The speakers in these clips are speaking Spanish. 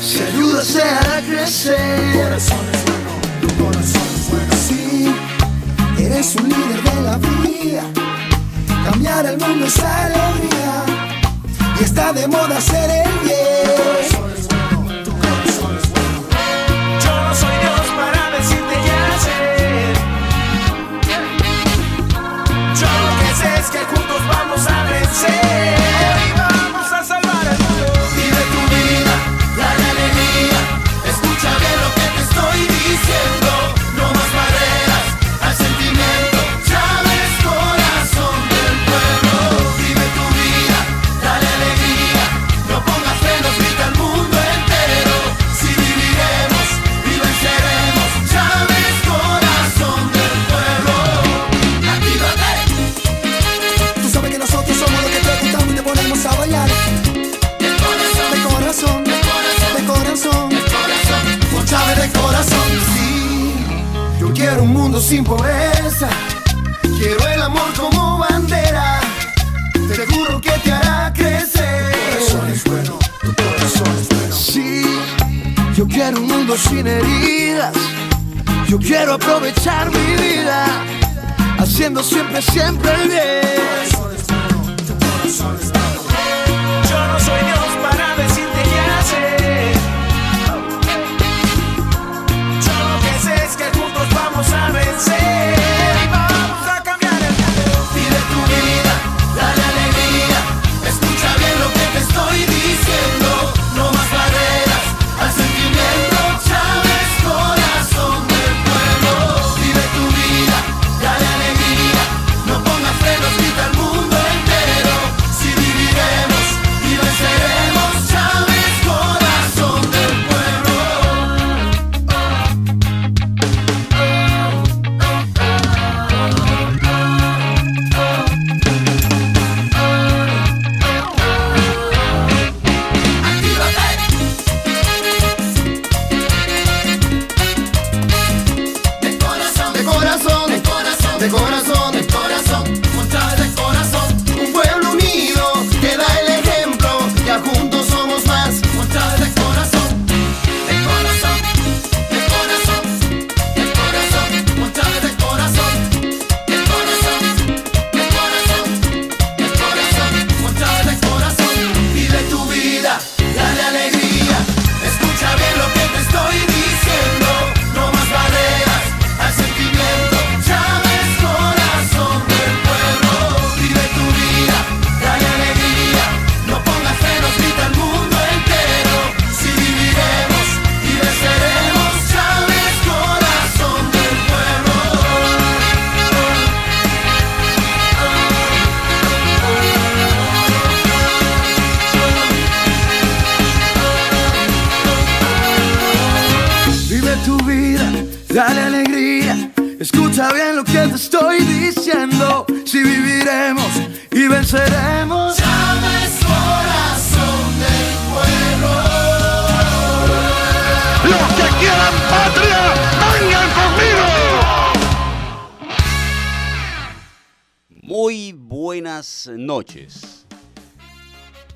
Si ayudas a crecer. Tu corazón es bueno, tu corazón es bueno. Sí, eres un líder de la vida. Cambiar el mundo es alegría. Y está de moda ser el bien. Sin pobreza. Quiero el amor como bandera. Te juro que te hará crecer. Tu corazón es bueno, tu corazón es bueno. Sí, yo quiero un mundo sin heridas. Yo quiero aprovechar mi vida. Haciendo siempre, siempre el bien.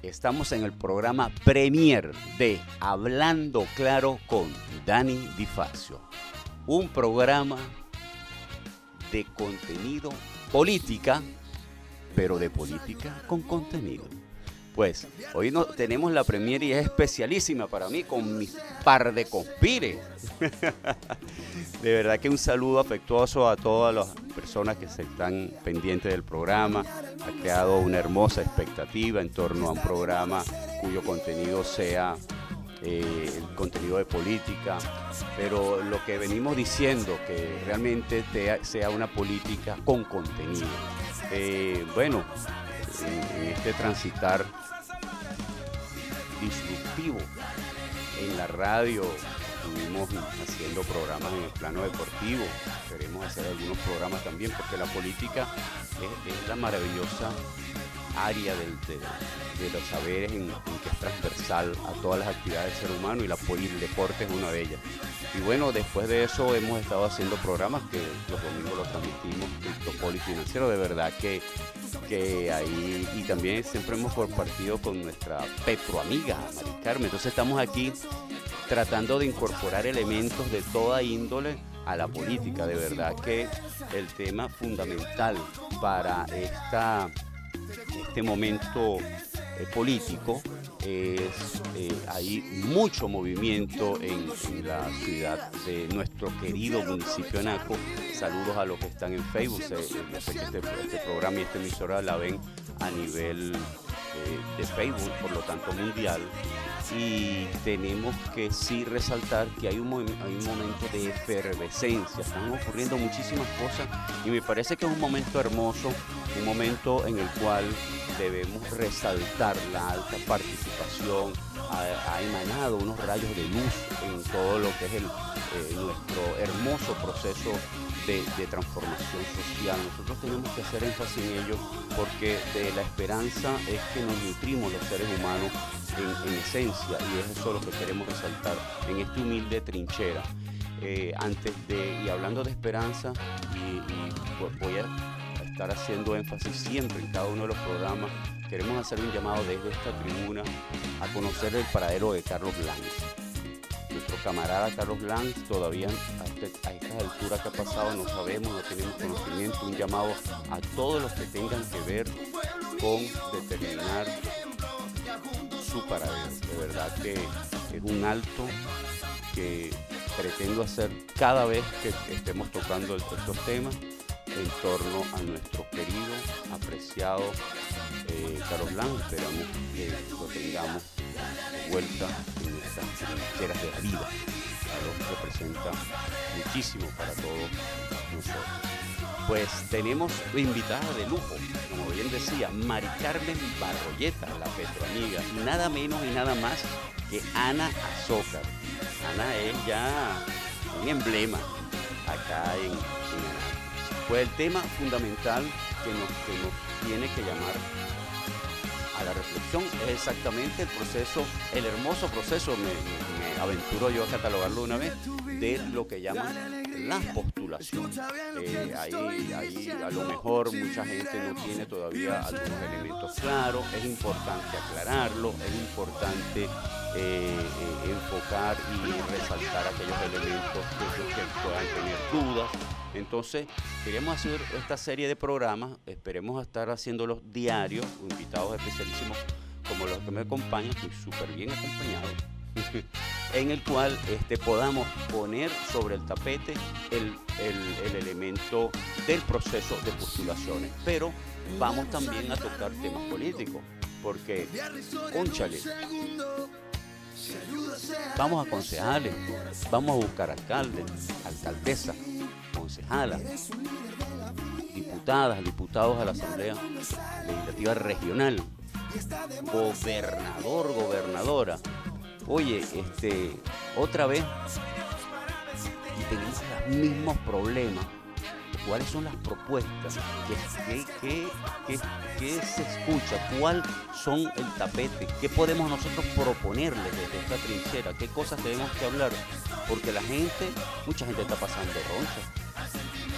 Estamos en el programa Premier de Hablando Claro con Dani Difacio. Un programa de contenido política, pero de política con contenido. Pues hoy no, tenemos la premier y es especialísima para mí con mi par de conspires. de verdad que un saludo afectuoso a todas las personas que se están pendientes del programa. Ha creado una hermosa expectativa en torno a un programa cuyo contenido sea eh, el contenido de política, pero lo que venimos diciendo, que realmente sea una política con contenido. Eh, bueno, en, este transitar disruptivo en la radio. Estuvimos haciendo programas en el plano deportivo, queremos hacer algunos programas también porque la política es, la maravillosa área de, los saberes en, que es transversal a todas las actividades del ser humano y, la, el deporte es una de ellas. Y bueno, después de eso hemos estado haciendo programas que los domingos los transmitimos, Criptopoli Financiero, de verdad que, que ahí, y también siempre hemos compartido con nuestra Petro amiga, Mari Carmen. Entonces estamos aquí tratando de incorporar elementos de toda índole a la política. De verdad que el tema fundamental para esta, este momento eh, político es, eh, hay mucho movimiento en, la ciudad de nuestro querido municipio Naco. Saludos a los que están en Facebook. Que este, este, programa y esta emisora la ven a nivel eh, de Facebook, por lo tanto mundial y tenemos que sí resaltar que hay un, hay un momento de efervescencia, están ocurriendo muchísimas cosas y me parece que es un momento hermoso, un momento en el cual debemos resaltar la alta participación, ha, emanado unos rayos de luz en todo lo que es el, eh, nuestro hermoso proceso de, transformación social. Nosotros tenemos que hacer énfasis en ello porque de la esperanza es que nos nutrimos los seres humanos en, esencia y es eso lo que queremos resaltar en esta humilde trinchera. Eh, antes de, y hablando de esperanza, voy a estar haciendo énfasis siempre en cada uno de los programas, queremos hacer un llamado desde esta tribuna a conocer el paradero de Carlos Blanc nuestro camarada Carlos Lanz todavía a, esta altura que ha pasado no sabemos, no tenemos conocimiento, un llamado a todos los que tengan que ver con determinar su paradero. De verdad que es un alto que pretendo hacer cada vez que estemos tocando estos temas en torno a nuestro querido, apreciado eh, Carlos Lanz. Esperamos que lo tengamos de vuelta en estas trincheras de la vida. Carlos representa muchísimo para todos nosotros. Pues tenemos invitada de lujo, como bien decía, Mari Carmen Barroyeta, la petroamiga, y nada menos y nada más que Ana Azócar. Ana es ya un emblema acá en, en Pues el tema fundamental que nos, que nos tiene que llamar a la reflexión es exactamente el proceso, el hermoso proceso, me, aventuro yo a catalogarlo una vez, de lo que llaman la postulación. Eh, ahí, ahí a lo mejor mucha gente no tiene todavía algunos elementos claros, es importante aclararlo, es importante eh, eh, enfocar y resaltar aquellos elementos que puedan tener dudas entonces, queremos hacer esta serie de programas, esperemos estar haciéndolos diarios, invitados especialísimos como los que me acompañan, estoy súper bien acompañado, en el cual este, podamos poner sobre el tapete el, elemento del proceso de postulaciones. Pero vamos también a tocar temas políticos, porque, conchale, vamos a concejales, vamos a buscar alcaldes, alcaldesas, concejalas, diputadas, diputados a la Asamblea Legislativa Regional, gobernador, gobernadora. Oye, este, otra vez, y tenemos los mismos problemas. ¿Cuáles son las propuestas? ¿Qué, se escucha? ¿Cuál son el tapete? ¿Qué podemos nosotros proponerles desde esta trinchera? ¿Qué cosas tenemos que hablar? Porque la gente, mucha gente está pasando roncha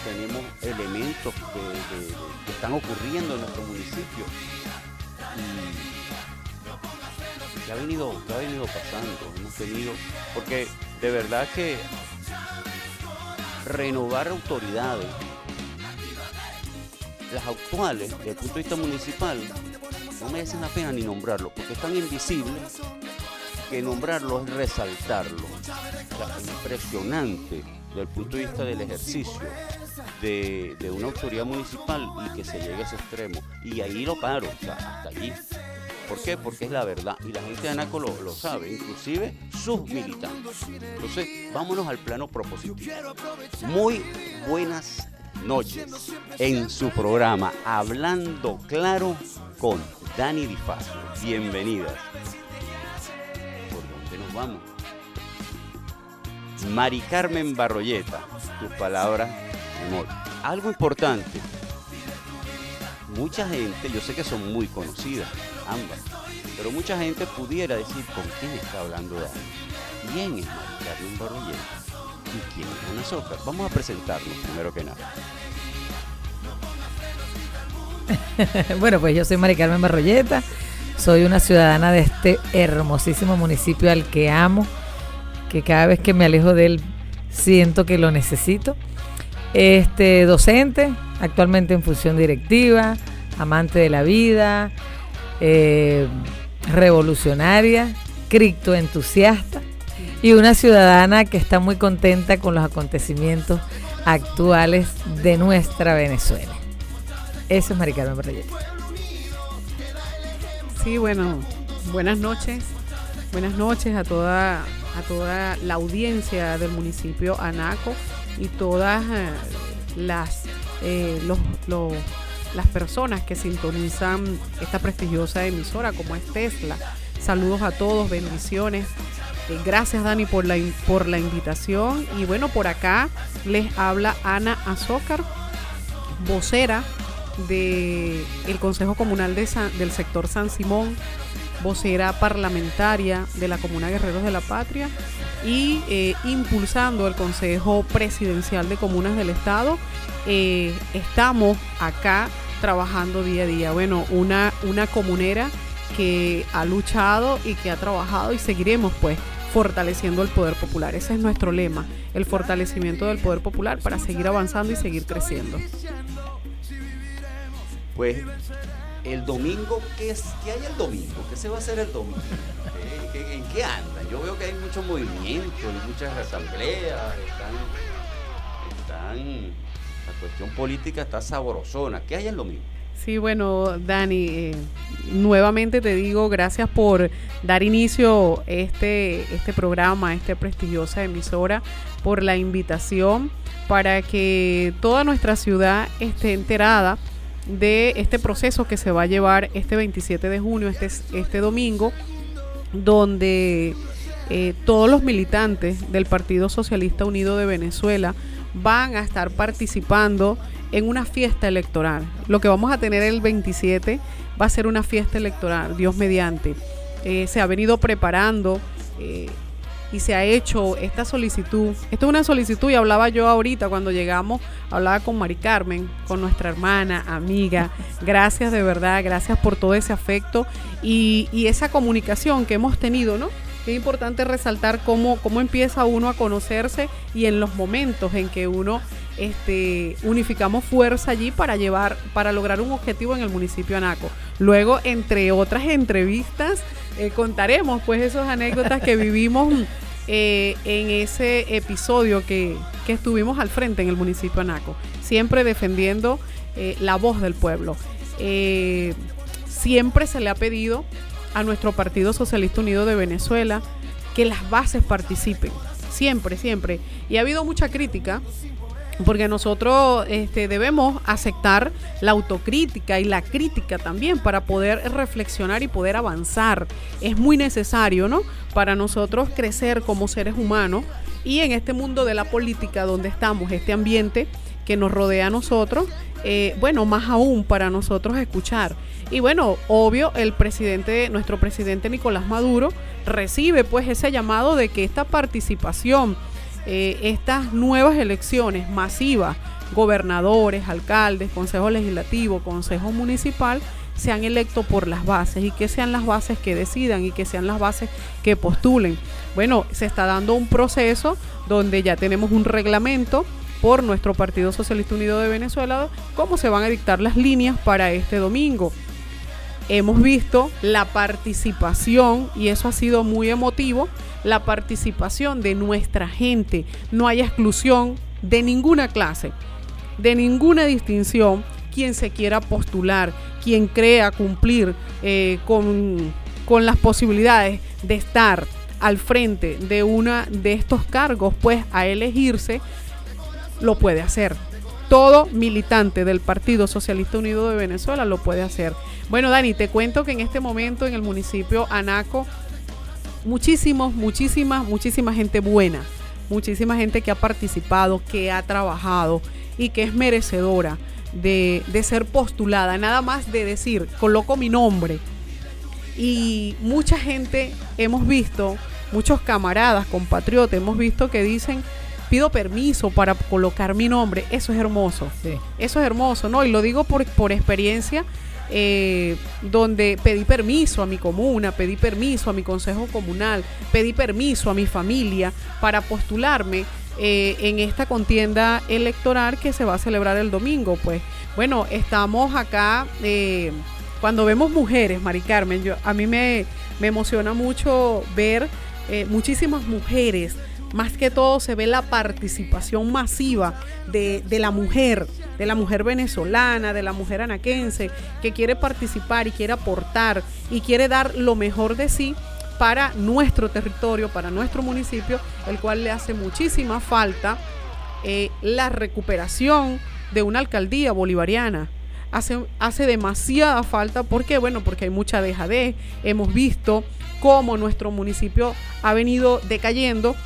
tenemos elementos que, están ocurriendo en nuestro municipio. Y que ha venido, ha venido pasando, hemos tenido, porque de verdad que renovar autoridades, las actuales, desde el punto de vista municipal, no merecen la pena ni nombrarlo, porque es tan invisible que nombrarlo es resaltarlo. es impresionante desde el punto de vista del ejercicio de, una autoridad municipal y que se llegue a ese extremo. Y ahí lo paro, hasta allí. ¿Por qué? Porque es la verdad. Y la gente de Anaco lo, lo, sabe, inclusive sus militantes. Entonces, vámonos al plano propositivo. Muy buenas noches en su programa Hablando Claro con Dani Difacio. Bienvenidas. ¿Por dónde nos vamos? Mari Carmen Barroyeta, tus palabras amor. Algo importante, mucha gente, yo sé que son muy conocidas, ambas, pero mucha gente pudiera decir con quién está hablando Dani. ¿Quién es Mari Carmen Barroyeta? Vamos a presentarnos primero que nada. bueno, pues yo soy Mari Carmen Barroyeta, soy una ciudadana de este hermosísimo municipio al que amo que cada vez que me alejo de él siento que lo necesito. Este docente, actualmente en función directiva, amante de la vida, eh, revolucionaria, criptoentusiasta y una ciudadana que está muy contenta con los acontecimientos actuales de nuestra Venezuela. Eso es Maricarmen Barrayete. Sí, bueno, buenas noches. Buenas noches a toda, a toda la audiencia del municipio Anaco y todas eh, las, eh, los, las personas que sintonizan esta prestigiosa emisora como es Tesla. Saludos a todos, bendiciones. Eh, gracias Dani por la, por la invitación. Y bueno, por acá les habla Ana Azócar, vocera del el Consejo Comunal de del sector San Simón, vocera parlamentaria de la Comuna Guerreros de la Patria y eh, impulsando el Consejo Presidencial de Comunas del Estado. Eh, estamos acá trabajando día a día. Bueno, una, una comunera que ha luchado y que ha trabajado y seguiremos pues fortaleciendo el poder popular. Ese es nuestro lema, el fortalecimiento del poder popular para seguir avanzando y seguir creciendo. Pues el domingo, ¿qué, es, ¿qué hay el domingo? ¿Qué se va a hacer el domingo? ¿En qué anda? Yo veo que hay mucho movimiento, hay muchas asambleas, están, están, la cuestión política está sabrosona. ¿Qué hay el domingo? Sí, bueno, Dani, eh, nuevamente te digo gracias por dar inicio este, este programa, esta prestigiosa emisora, por la invitación para que toda nuestra ciudad esté enterada de este proceso que se va a llevar este 27 de junio, este, este domingo, donde eh, todos los militantes del Partido Socialista Unido de Venezuela van a estar participando en una fiesta electoral. Lo que vamos a tener el 27 va a ser una fiesta electoral, Dios mediante. Eh, se ha venido preparando eh, y se ha hecho esta solicitud. Esto es una solicitud y hablaba yo ahorita cuando llegamos, hablaba con Mari Carmen, con nuestra hermana, amiga. Gracias de verdad, gracias por todo ese afecto y, esa comunicación que hemos tenido, ¿no? Es importante resaltar cómo, cómo empieza uno a conocerse y en los momentos en que uno este, unificamos fuerza allí para llevar, para lograr un objetivo en el municipio Anaco. Luego, entre otras entrevistas, eh, contaremos pues esas anécdotas que vivimos eh, en ese episodio que, estuvimos al frente en el municipio Anaco, siempre defendiendo eh, la voz del pueblo. siempre se le ha pedido a nuestro Partido Socialista Unido de Venezuela que las bases participen, siempre, siempre. Y ha habido mucha crítica porque nosotros este, debemos aceptar la autocrítica y la crítica también para poder reflexionar y poder avanzar. Es muy necesario, ¿no? Para nosotros crecer como seres humanos y en este mundo de la política donde estamos, este ambiente que nos rodea a nosotros, eh, bueno, más aún para nosotros escuchar. Y bueno, obvio, el presidente, nuestro presidente Nicolás Maduro, recibe pues ese llamado de que esta participación eh, estas nuevas elecciones masivas, gobernadores, alcaldes, consejo legislativo, consejo municipal, sean electos por las bases y que sean las bases que decidan y que sean las bases que postulen. Bueno, se está dando un proceso donde ya tenemos un reglamento por nuestro Partido Socialista Unido de Venezuela, cómo se van a dictar las líneas para este domingo. Hemos visto la participación, y eso ha sido muy emotivo, la participación de nuestra gente. No hay exclusión de ninguna clase, de ninguna distinción. Quien se quiera postular, quien crea cumplir eh, con, con las posibilidades de estar al frente de una de estos cargos, pues a elegirse, lo puede hacer. Todo militante del Partido Socialista Unido de Venezuela lo puede hacer. Bueno, Dani, te cuento que en este momento en el municipio Anaco muchísimos, muchísimas, muchísima gente buena, muchísima gente que ha participado, que ha trabajado y que es merecedora de, ser postulada, nada más de decir, coloco mi nombre. Y mucha gente hemos visto, muchos camaradas, compatriotas, hemos visto que dicen, pido permiso para colocar mi nombre. Eso es hermoso. Eso es hermoso, ¿no? Y lo digo por, por experiencia eh, donde pedí permiso a mi comuna, pedí permiso a mi consejo comunal, pedí permiso a mi familia para postularme eh, en esta contienda electoral que se va a celebrar el domingo. Pues bueno, estamos acá, eh, cuando vemos mujeres, Mari Carmen, yo, a mí me, me emociona mucho ver muchísimas mujeres más que todo se ve la participación masiva de, la mujer, de la mujer venezolana, de la mujer anaquense, que quiere participar y quiere aportar y quiere dar lo mejor de sí para nuestro territorio, para nuestro municipio, el cual le hace muchísima falta eh, la recuperación de una alcaldía bolivariana. Hace, hace demasiada falta, ¿por qué? Bueno, porque hay mucha dejadez, hemos visto cómo nuestro municipio ha venido decayendo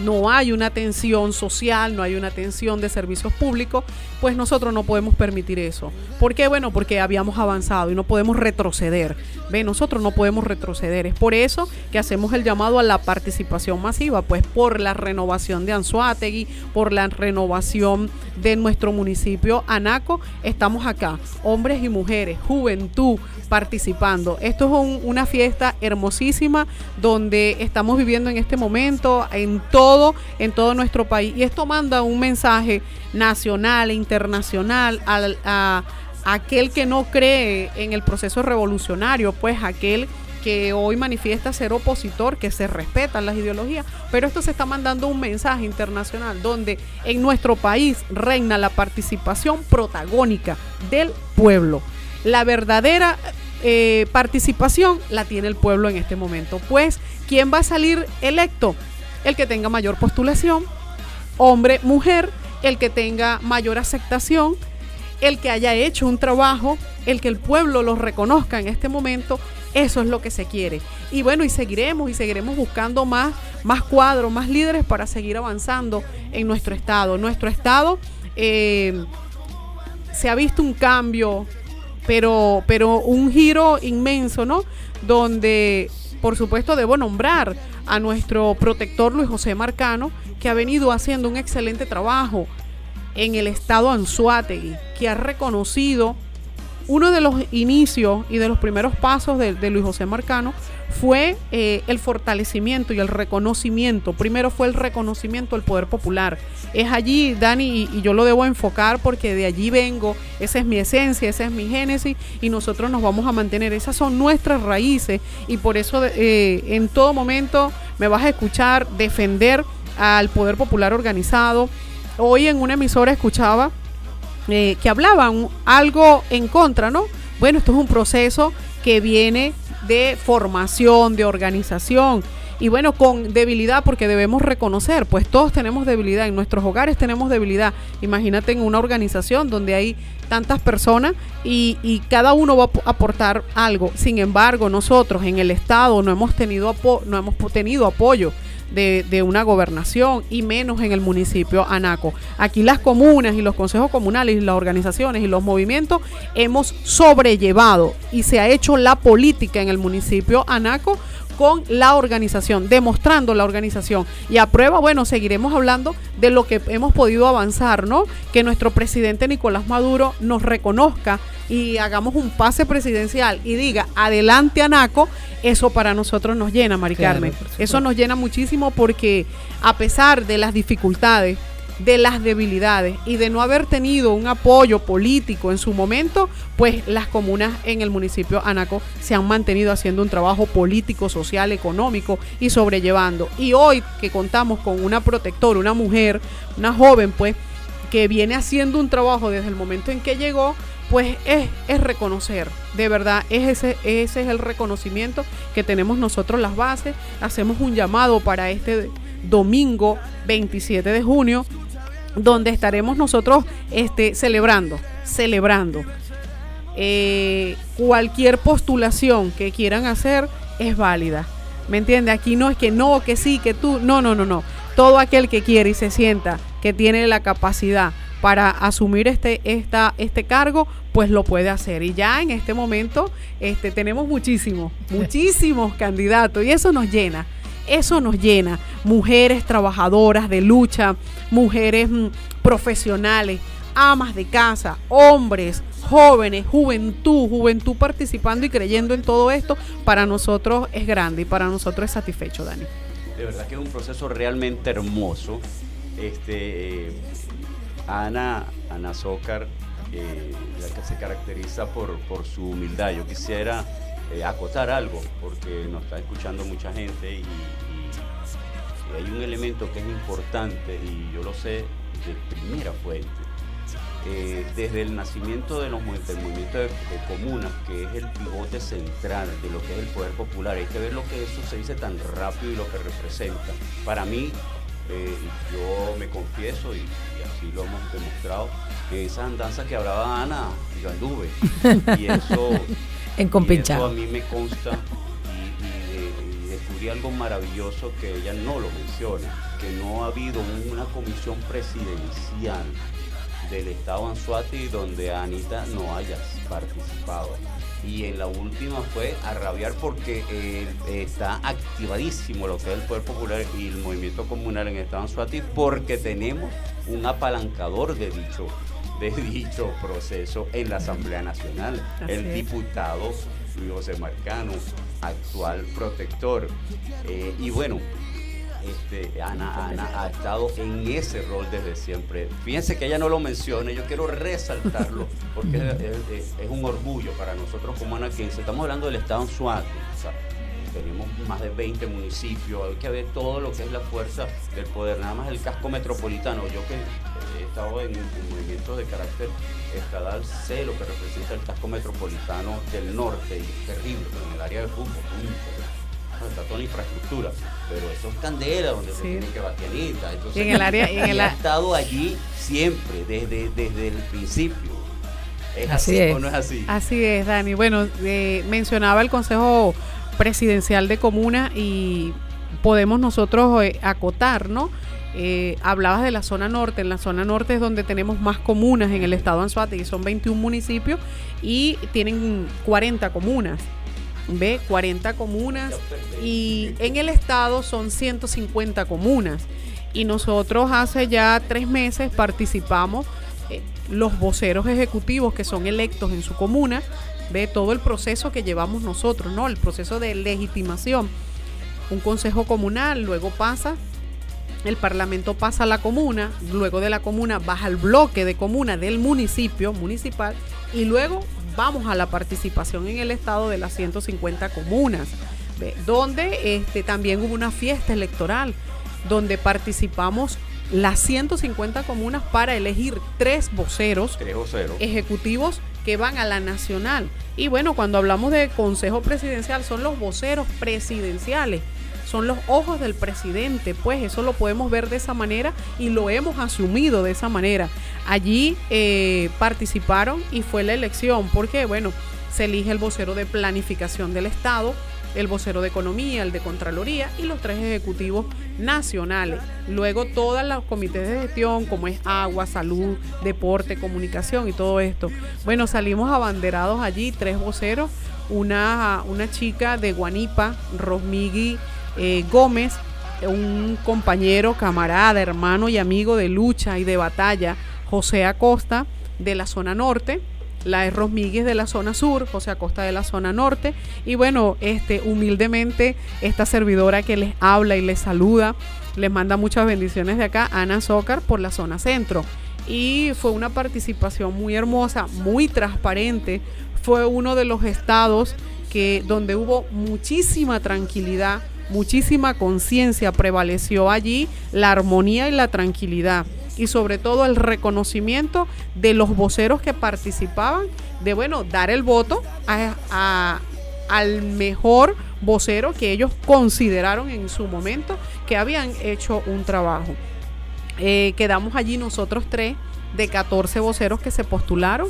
no hay una atención social, no hay una atención de servicios públicos, pues nosotros no podemos permitir eso. ¿Por qué? Bueno, porque habíamos avanzado y no podemos retroceder. Ve, nosotros no podemos retroceder. Es por eso que hacemos el llamado a la participación masiva, pues por la renovación de Anzuategui, por la renovación de nuestro municipio Anaco, estamos acá, hombres y mujeres, juventud, participando. Esto es una fiesta hermosísima donde estamos viviendo en este momento en todo, en todo nuestro país. Y esto manda un mensaje nacional e internacional a, aquel que no cree en el proceso revolucionario, pues aquel que hoy manifiesta ser opositor, que se respetan las ideologías, pero esto se está mandando un mensaje internacional donde en nuestro país reina la participación protagónica del pueblo. La verdadera eh, participación la tiene el pueblo en este momento. Pues, ¿quién va a salir electo? El que tenga mayor postulación, hombre, mujer, el que tenga mayor aceptación, el que haya hecho un trabajo, el que el pueblo lo reconozca en este momento, eso es lo que se quiere. Y bueno, y seguiremos y seguiremos buscando más, más cuadros, más líderes para seguir avanzando en nuestro estado. Nuestro estado eh, se ha visto un cambio pero, pero un giro inmenso, ¿no? Donde, por supuesto, debo nombrar a nuestro protector Luis José Marcano, que ha venido haciendo un excelente trabajo en el estado Anzuategui, que ha reconocido uno de los inicios y de los primeros pasos de, Luis José Marcano fue eh, el fortalecimiento y el reconocimiento. Primero fue el reconocimiento del poder popular. Es allí, Dani, y, yo lo debo enfocar porque de allí vengo, esa es mi esencia, esa es mi génesis y nosotros nos vamos a mantener. Esas son nuestras raíces y por eso eh, en todo momento me vas a escuchar defender al poder popular organizado. Hoy en una emisora escuchaba eh, que hablaban algo en contra, ¿no? Bueno, esto es un proceso que viene de formación, de organización. Y bueno, con debilidad, porque debemos reconocer, pues todos tenemos debilidad, en nuestros hogares tenemos debilidad. Imagínate en una organización donde hay tantas personas y, cada uno va a aportar algo. Sin embargo, nosotros en el Estado no hemos tenido, no hemos tenido apoyo de, una gobernación y menos en el municipio Anaco. Aquí las comunas y los consejos comunales y las organizaciones y los movimientos hemos sobrellevado y se ha hecho la política en el municipio Anaco con la organización, demostrando la organización. Y a prueba, bueno, seguiremos hablando de lo que hemos podido avanzar, ¿no? Que nuestro presidente Nicolás Maduro nos reconozca y hagamos un pase presidencial y diga, adelante Anaco, eso para nosotros nos llena, Mari Carmen. eso nos llena muchísimo porque a pesar de las dificultades, de las debilidades y de no haber tenido un apoyo político en su momento, pues las comunas en el municipio Anaco se han mantenido haciendo un trabajo político, social, económico y sobrellevando. Y hoy que contamos con una protectora, una mujer, una joven, pues, que viene haciendo un trabajo desde el momento en que llegó, pues es, es, reconocer, de verdad, es ese, ese es el reconocimiento que tenemos nosotros las bases. Hacemos un llamado para este domingo 27 de junio, donde estaremos nosotros este, celebrando, celebrando. Eh, cualquier postulación que quieran hacer es válida. ¿Me entiende? Aquí no es que no, que sí, que tú. No, no, no, no. Todo aquel que quiere y se sienta que tiene la capacidad para asumir este, esta, este cargo, pues lo puede hacer. Y ya en este momento este, tenemos muchísimos, muchísimos candidatos y eso nos llena. Eso nos llena. Mujeres trabajadoras de lucha, mujeres mm, profesionales, amas de casa, hombres, jóvenes, juventud, juventud participando y creyendo en todo esto, para nosotros es grande y para nosotros es satisfecho, Dani. De verdad que es un proceso realmente hermoso. Este, eh, Ana, Ana Zócar, eh, la que se caracteriza por, por su humildad. Yo quisiera eh, acotar algo, porque nos está escuchando mucha gente y, y- y hay un elemento que es importante y yo lo sé de primera fuente. Eh, desde el nacimiento de los, del movimiento de, de comunas, que es el pivote central de lo que es el poder popular, hay que ver lo que eso se dice tan rápido y lo que representa. Para mí, eh, yo me confieso y, y así lo hemos demostrado, que esa andanza que hablaba Ana, yo anduve. Y eso, En eso a mí me consta y descubrí algo maravilloso que ella no lo menciona, que no ha habido una comisión presidencial del Estado Anzuati donde Anita no haya participado. Y en la última fue a rabiar porque eh, está activadísimo lo que es el Poder Popular y el movimiento comunal en el Estado Anzuati porque tenemos un apalancador de dicho, de dicho proceso en la Asamblea Nacional. Así el es. diputado Luis José Marcano, actual protector. Eh, y bueno, este, Ana, Ana ha estado en ese rol desde siempre. Fíjense que ella no lo menciona, yo quiero resaltarlo porque es, es- es- es un orgullo para nosotros como anaquenses. Estamos hablando del estado o sea, tenemos más de 20 municipios, hay que ver todo lo que es la fuerza del poder, nada más el casco metropolitano. Yo que he estado en, en movimientos de carácter estadal, sé lo que representa el casco metropolitano del norte, y es terrible, pero en el área de fútbol, punto está toda la infraestructura, pero eso es candela donde se tiene que bastianita. Entonces, en el área- y en el ha estado allí siempre, desde, desde el principio. ¿Es Así así, es. o no es así? Así es, Dani. Bueno, eh, mencionaba el Consejo Presidencial de Comuna y podemos nosotros eh, acotar, ¿no? Eh, hablabas de la zona norte. En la zona norte es donde tenemos más comunas en el estado de Anzoátegui. Son 21 municipios y tienen 40 comunas. ¿Ve? 40 comunas. Y en el estado son 150 comunas. Y nosotros hace ya tres meses participamos, eh, los voceros ejecutivos que son electos en su comuna, ve todo el proceso que llevamos nosotros, ¿no? El proceso de legitimación. Un consejo comunal, luego pasa, el parlamento pasa a la comuna, luego de la comuna baja al bloque de comuna del municipio municipal y luego vamos a la participación en el estado de las 150 comunas, donde este, también hubo una fiesta electoral, donde participamos las 150 comunas para elegir tres voceros 3 o 0. ejecutivos que van a la nacional. Y bueno, cuando hablamos de consejo presidencial, son los voceros presidenciales, son los ojos del presidente, pues eso lo podemos ver de esa manera y lo hemos asumido de esa manera. Allí eh, participaron y fue la elección, porque bueno, se elige el vocero de planificación del Estado, el vocero de economía, el de Contraloría y los tres ejecutivos nacionales. Luego todos los comités de gestión, como es agua, salud, deporte, comunicación y todo esto. Bueno, salimos abanderados allí, tres voceros, una, una chica de Guanipa, Rosmigui eh, Gómez, un compañero, camarada, hermano y amigo de lucha y de batalla, José Acosta, de la zona norte, la es Rosmigues de la zona sur, José Acosta de la zona norte. Y bueno, este, humildemente, esta servidora que les habla y les saluda, les manda muchas bendiciones de acá, Ana Zócar, por la zona centro. Y fue una participación muy hermosa, muy transparente. Fue uno de los estados que, donde hubo muchísima tranquilidad, muchísima conciencia, prevaleció allí la armonía y la tranquilidad y sobre todo el reconocimiento de los voceros que participaban, de bueno, dar el voto a, al mejor vocero que ellos consideraron en su momento que habían hecho un trabajo. Eh, quedamos allí nosotros tres de 14 voceros que se postularon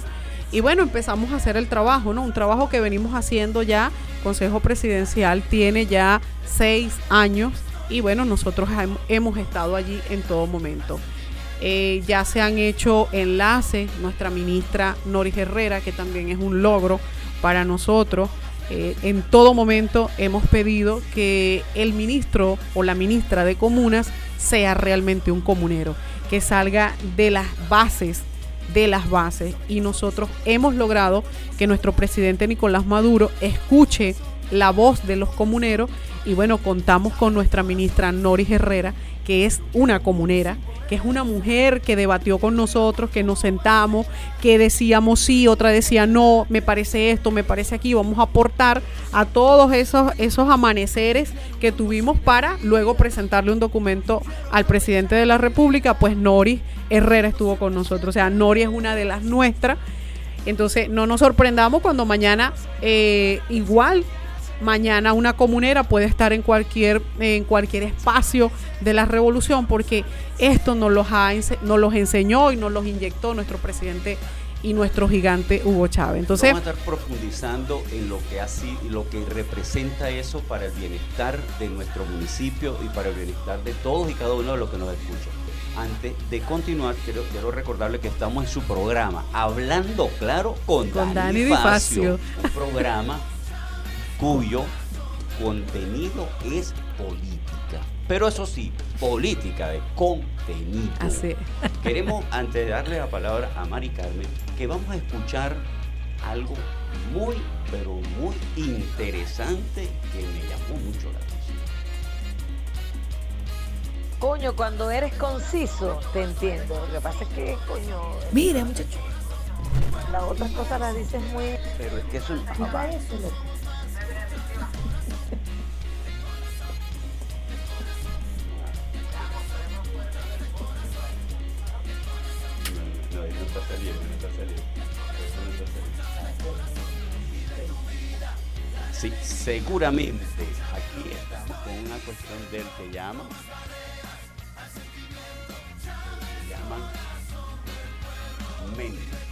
y bueno, empezamos a hacer el trabajo, ¿no? Un trabajo que venimos haciendo ya, Consejo Presidencial tiene ya seis años y bueno, nosotros hem- hemos estado allí en todo momento. Eh, ya se han hecho enlaces, nuestra ministra Noris Herrera, que también es un logro para nosotros. Eh, en todo momento hemos pedido que el ministro o la ministra de comunas sea realmente un comunero, que salga de las bases de las bases. Y nosotros hemos logrado que nuestro presidente Nicolás Maduro escuche la voz de los comuneros y bueno, contamos con nuestra ministra Noris Herrera, que es una comunera, que es una mujer que debatió con nosotros, que nos sentamos, que decíamos sí, otra decía no, me parece esto, me parece aquí, vamos a aportar a todos esos, esos amaneceres que tuvimos para luego presentarle un documento al presidente de la República, pues Noris Herrera estuvo con nosotros, o sea, Noris es una de las nuestras. Entonces, no nos sorprendamos cuando mañana eh, igual mañana una comunera puede estar en cualquier, en cualquier espacio de la revolución, porque esto nos los, ha, nos los enseñó y nos los inyectó nuestro presidente y nuestro gigante Hugo Chávez. Entonces, vamos a estar profundizando en lo que así lo que representa eso para el bienestar de nuestro municipio y para el bienestar de todos y cada uno de los que nos escuchan. Antes de continuar, quiero, quiero recordarle que estamos en su programa Hablando Claro con, Dani, Difacio, un programa cuyo contenido es política. Pero eso sí, política de contenido. Así. Queremos, antes de darle la palabra a Mari Carmen, que vamos a escuchar algo muy, pero muy interesante que me llamó mucho la atención. Coño, cuando eres conciso, te entiendo. Lo que pasa es que, coño. Mira, muchacho. Las otras cosas las dices muy. Pero es que eso ¿Qué parece, loco? Sí, seguramente aquí estamos con una cuestión del que llaman mente.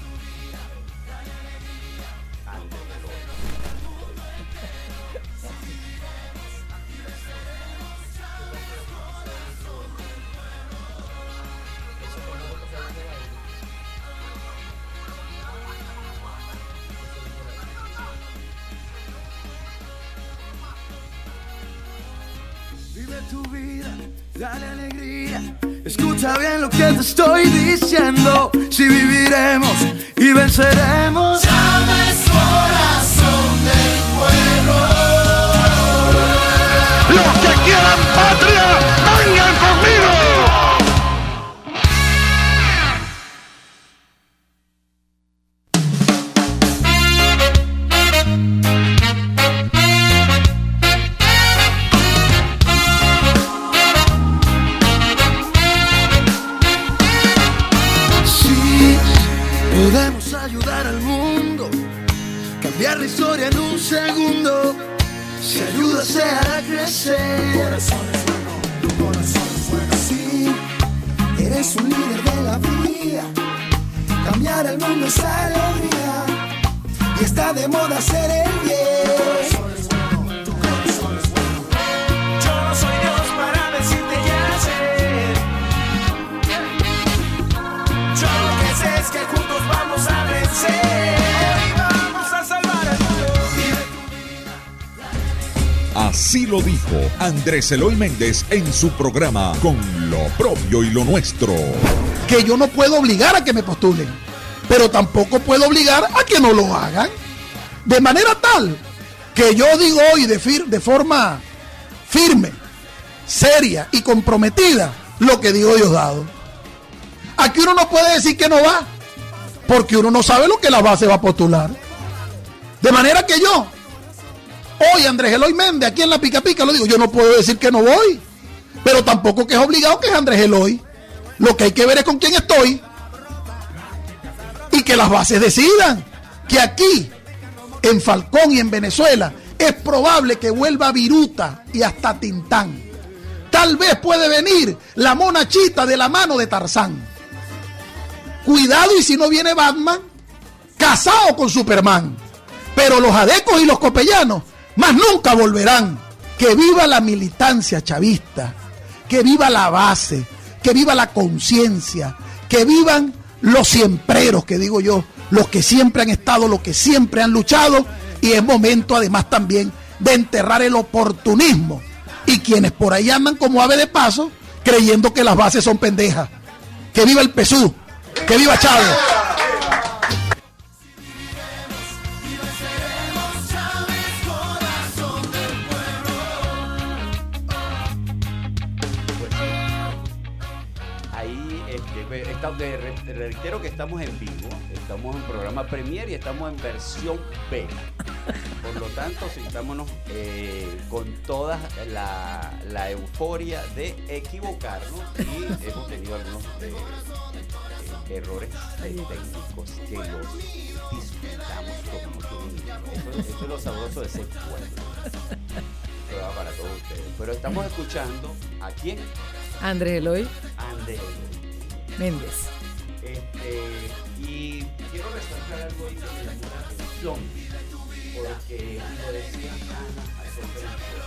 Tu vida, dale alegría. Escucha bien lo que te estoy diciendo. Si viviremos y venceremos. Llama Andrés Eloy Méndez en su programa Con lo propio y lo nuestro. que yo no puedo obligar a que me postulen, pero tampoco puedo obligar a que no lo hagan. De manera tal que yo digo hoy de, fir- de forma firme, seria y comprometida lo que digo Diosdado. Aquí uno no puede decir que no va, porque uno no sabe lo que la base va a postular. De manera que yo, hoy Andrés Eloy Méndez, aquí en la Pica Pica, lo digo, yo no puedo decir que no voy, pero tampoco que es obligado que es Andrés Eloy. Lo que hay que ver es con quién estoy. Y que las bases decidan que aquí, en Falcón y en Venezuela, es probable que vuelva Viruta y hasta Tintán. Tal vez puede venir la monachita de la mano de Tarzán. Cuidado y si no viene Batman, casado con Superman. Pero los adecos y los copellanos más nunca volverán. Que viva la militancia chavista, que viva la base, que viva la conciencia, que vivan los siempreros, que digo yo, los que siempre han estado, los que siempre han luchado, y es momento además también de enterrar el oportunismo y quienes por ahí andan como ave de paso creyendo que las bases son pendejas. Que viva el PSU, que viva Chávez, esta- de- re- reitero que estamos en vivo, estamos en programa Premier y estamos en versión beta. Por lo tanto, sintámonos eh, con toda la, la euforia de equivocarnos y hemos tenido algunos eh, eh, errores técnicos que los disfrutamos como mucho. Eso, eso es lo sabroso de ser. Programa para todos ustedes. Pero estamos escuchando a quién? Andrés Eloy Andrés. Méndez. Este, y quiero resaltar algo ahí que la atención, porque lo decía Ana acerca de la.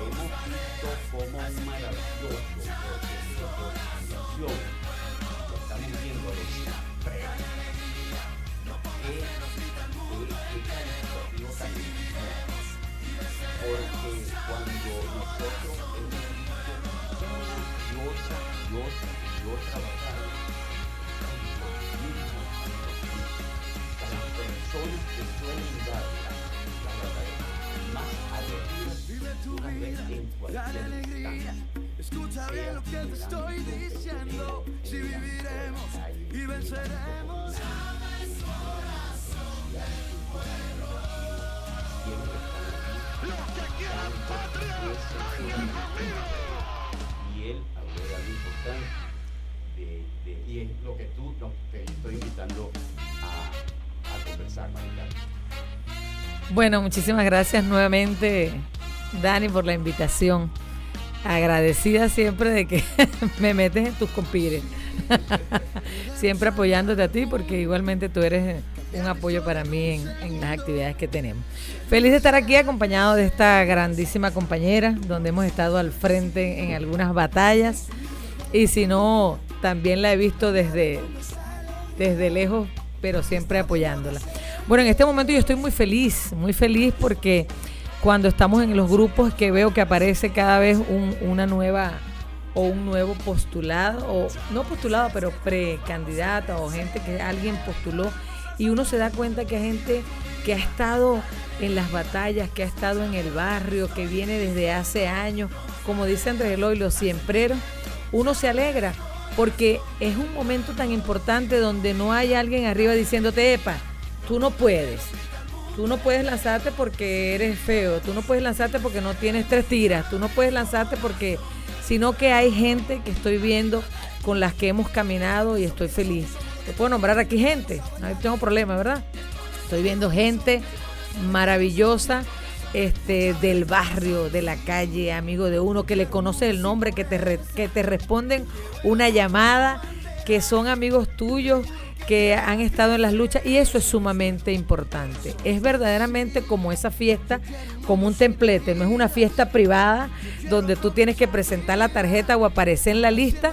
Hemos visto como un maravilloso proceso de organización que estamos viendo a los previos. Qué, qué, qué calificativo tan hermoso. Porque cuando nosotros otra y otra y otra batalla, con los las personas que suelen dar las batallas más aguerridas, tú las ves en cualquier instancia. Sea en el ámbito petrolero, en el ámbito de la calle, en el ámbito comunal, siempre y él algo importante y es lo que tú lo te estoy invitando a, conversar. Bueno, muchísimas gracias nuevamente, Dani, por la invitación. Agradecida siempre de que me metes en tus compires. siempre apoyándote a ti, porque igualmente tú eres un apoyo para mí en, las actividades que tenemos. Feliz de estar aquí acompañado de esta grandísima compañera, donde hemos estado al frente en algunas batallas. Y si no, también la he visto desde, desde lejos, pero siempre apoyándola. Bueno, en este momento yo estoy muy feliz, muy feliz porque cuando estamos en los grupos que veo que aparece cada vez un- una nueva o un nuevo postulado, o no postulado, pero precandidata o gente que alguien postuló y uno se da cuenta que hay gente que ha estado en las batallas, que ha estado en el barrio, que viene desde hace años, como dice Andrés Eloy, los siempreros, uno se alegra porque es un momento tan importante donde no hay alguien arriba diciéndote, epa, tú no puedes. Tú no puedes lanzarte porque eres feo, tú no puedes lanzarte porque no tienes tres tiras, tú no puedes lanzarte porque, sino que hay gente que estoy viendo con las que hemos caminado y estoy feliz. Te puedo nombrar aquí gente, no tengo problema, ¿verdad? Estoy viendo gente maravillosa este, del barrio, de la calle, amigo de uno, que le conoce el nombre, que te, que te responden una llamada, que son amigos tuyos, que han estado en las luchas, y eso es sumamente importante. Es verdaderamente como esa fiesta, como un templete, no es una fiesta privada donde tú tienes que presentar la tarjeta o aparecer en la lista,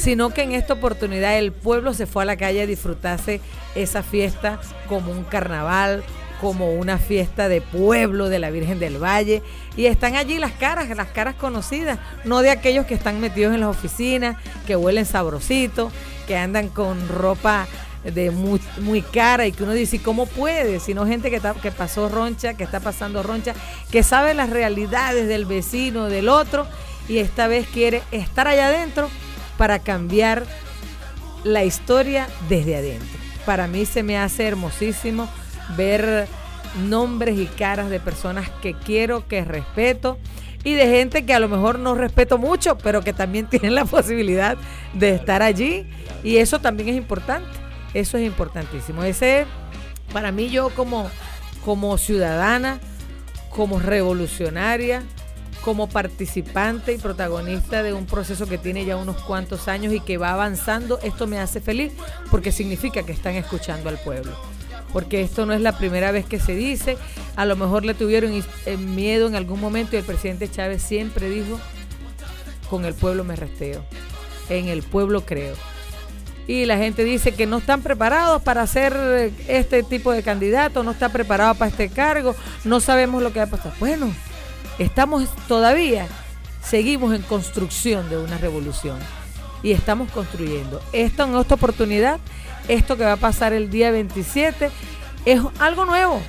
sino que en esta oportunidad el pueblo se fue a la calle a disfrutarse esa fiesta como un carnaval, como una fiesta de pueblo de la Virgen del Valle. Y están allí las caras, las caras conocidas, no de aquellos que están metidos en las oficinas, que huelen sabrosito, que andan con ropa de muy, cara y que uno dice, "¿Y ¿cómo puede? Sino gente que, está- que pasó roncha, que está pasando roncha, que sabe las realidades del vecino, del otro, y esta vez quiere estar allá adentro para cambiar la historia desde adentro. Para mí se me hace hermosísimo ver nombres y caras de personas que quiero, que respeto y de gente que a lo mejor no respeto mucho, pero que también tienen la posibilidad de estar allí y eso también es importante. Eso es importantísimo. Ese para mí yo como como ciudadana, como revolucionaria, como participante y protagonista de un proceso que tiene ya unos cuantos años y que va avanzando, esto me hace feliz porque significa que están escuchando al pueblo. Porque esto no es la primera vez que se dice, a lo mejor le tuvieron eh, miedo en algún momento y el presidente Chávez siempre dijo, con el pueblo me resteo, en el pueblo creo. Y la gente dice que no están preparados para hacer eh, este tipo de candidato, no está preparado para este cargo, no sabemos lo que va a pasar. Bueno, estamos todavía, seguimos en construcción de una revolución y estamos construyendo. Esto en esta oportunidad, esto que va a pasar el día 27, es algo nuevo,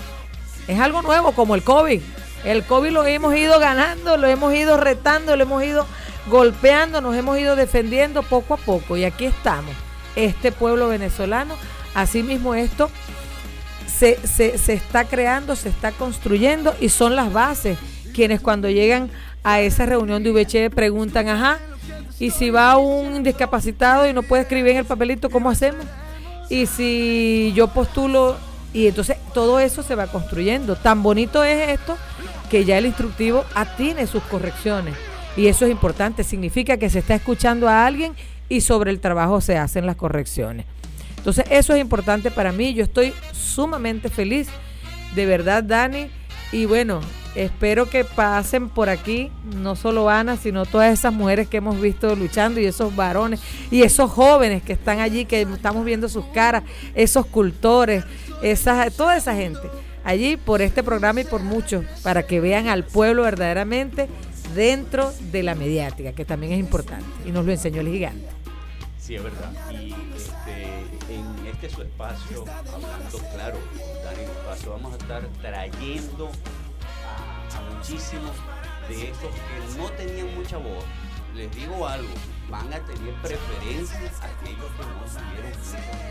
es algo nuevo como el COVID. El COVID lo hemos ido ganando, lo hemos ido retando, lo hemos ido golpeando, nos hemos ido defendiendo poco a poco y aquí estamos, este pueblo venezolano. Asimismo esto se, se, se está creando, se está construyendo y son las bases quienes cuando llegan a esa reunión de VH preguntan, ajá, y si va un discapacitado y no puede escribir en el papelito, ¿cómo hacemos? Y si yo postulo, y entonces todo eso se va construyendo. Tan bonito es esto que ya el instructivo tiene sus correcciones. Y eso es importante, significa que se está escuchando a alguien y sobre el trabajo se hacen las correcciones. Entonces eso es importante para mí, yo estoy sumamente feliz, de verdad Dani, y bueno, espero que pasen por aquí, no solo Ana, sino todas esas mujeres que hemos visto luchando y esos varones y esos jóvenes que están allí, que estamos viendo sus caras, esos cultores, toda esa gente allí por este programa y por muchos, para que vean al pueblo verdaderamente dentro de la mediática, que también es importante, y nos lo enseñó el gigante. Sí, es verdad. Y este, en este su espacio, hablando claro, Vamos a estar trayendo a, a muchísimos de esos que no tenían mucha voz. Les digo algo, van a tener preferencias aquellos que no tuvieron mucha voz.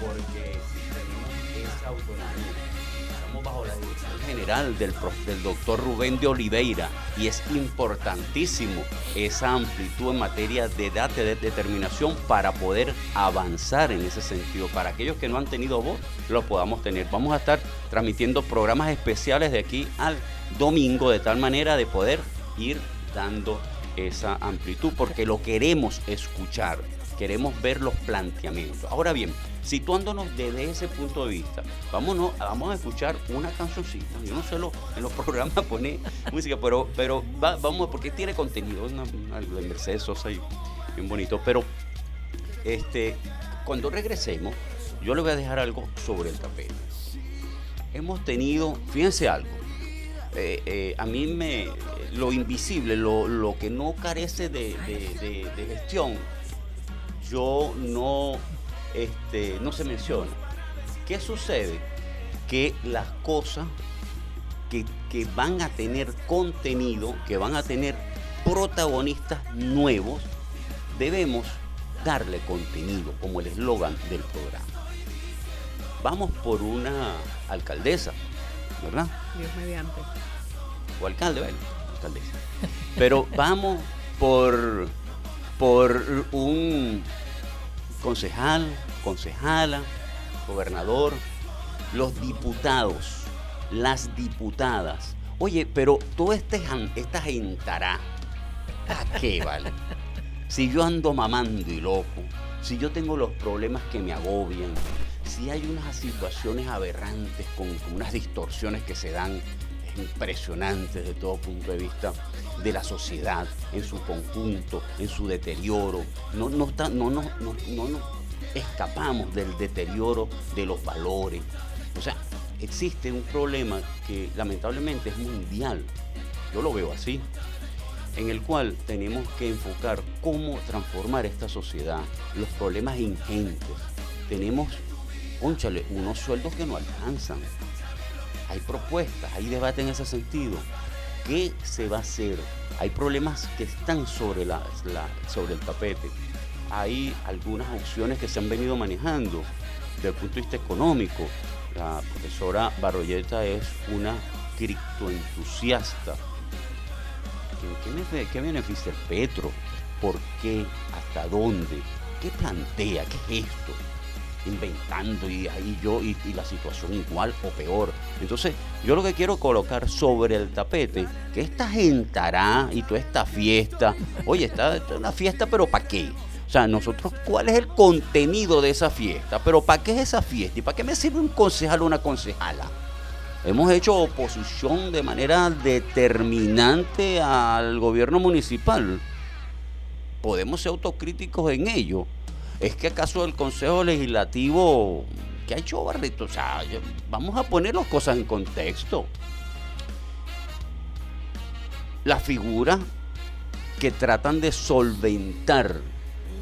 Porque tenemos esa autonomía. Estamos bajo la dirección general del, doctor Rubén de Oliveira y es importantísimo esa amplitud en materia de edad de determinación para poder avanzar en ese sentido. Para aquellos que no han tenido voz, lo podamos tener. Vamos a estar transmitiendo programas especiales de aquí al domingo de tal manera de poder ir dando esa amplitud porque lo queremos escuchar, queremos ver los planteamientos. Ahora bien, situándonos desde ese punto de vista, vámonos, vamos a escuchar una cancioncita. Yo no sé lo, en los programas pone música, pero, pero va- vamos, porque tiene contenido, una, una de Mercedes Sosa y bien bonito. Pero este, cuando regresemos, yo le voy a dejar algo sobre el tapete. Hemos tenido, fíjense algo, eh, eh, a mí me lo invisible, lo, lo que no carece de gestión, yo no, este, no se menciona. ¿Qué sucede? Que las cosas que, que van a tener contenido, que van a tener protagonistas nuevos, debemos darle contenido, como el eslogan del programa. Vamos por una alcaldesa, ¿verdad? Dios mediante. o alcalde, bueno, alcaldesa. Pero vamos por, por un concejal, concejala, gobernador, los diputados, las diputadas. Oye, pero todo este esta gentará, ¿a qué vale? Si yo ando mamando y loco, si yo tengo los problemas que me agobian, si hay unas situaciones aberrantes con, con unas distorsiones que se dan impresionantes desde todo punto de vista de la sociedad en su conjunto, en su deterioro, no, no, no, no, no, no nos escapamos del deterioro de los valores. O sea, existe un problema que lamentablemente es mundial. Yo lo veo así en el cual tenemos que enfocar cómo transformar esta sociedad, los problemas ingentes. Tenemos, conchale, unos sueldos que no alcanzan. Hay propuestas, hay debate en ese sentido. ¿Qué se va a hacer? Hay problemas que están sobre, la, sobre el tapete. Hay algunas opciones que se han venido manejando desde el punto de vista económico. La profesora Barroyeta es una criptoentusiasta. ¿Qué, qué beneficia el Petro? ¿Por qué? ¿Hasta dónde? ¿Qué plantea? ¿Qué es esto? Inventando y ahí yo y, la situación igual o peor. Entonces, yo lo que quiero colocar sobre el tapete, que esta gentará y toda esta fiesta, oye, está esta es una fiesta, pero ¿para qué? O sea, nosotros, ¿cuál es el contenido de esa fiesta? Pero ¿para qué es esa fiesta? ¿Y para qué me sirve un concejal o una concejala? Hemos hecho oposición de manera determinante al gobierno municipal. Podemos ser autocríticos en ello. ¿Es que acaso el Consejo Legislativo, que ha hecho Barreto? O sea, vamos a poner las cosas en contexto. Las figuras que tratan de solventar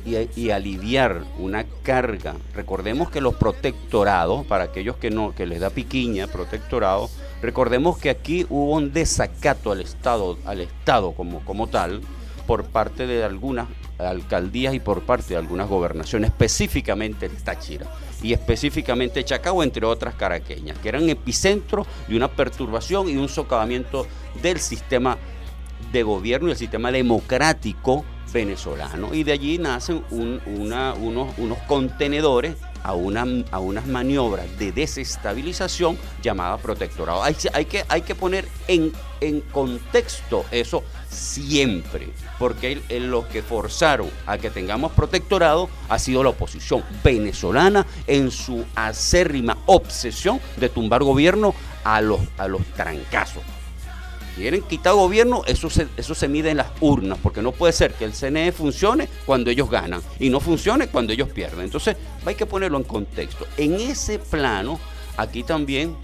y, y aliviar una carga. Recordemos que los protectorados, para aquellos que no que les da piquiña, protectorado, recordemos que aquí hubo un desacato al Estado, al Estado como, como tal, por parte de algunas alcaldías y por parte de algunas gobernaciones, específicamente el Táchira y específicamente Chacao, entre otras caraqueñas, que eran epicentro de una perturbación y un socavamiento del sistema de gobierno y el sistema democrático venezolano. Y de allí nacen unos, contenedores a unas maniobras de desestabilización llamada protectorado. Hay, hay que, hay que poner en, contexto eso siempre, porque los que forzaron a que tengamos protectorado ha sido la oposición venezolana en su acérrima obsesión de tumbar gobierno a los, a los trancazos quieren quitar gobierno, eso eso se mide en las urnas, porque no puede ser que el CNE funcione cuando ellos ganan y no funcione cuando ellos pierden. Entonces hay que ponerlo en contexto. En ese plano, aquí también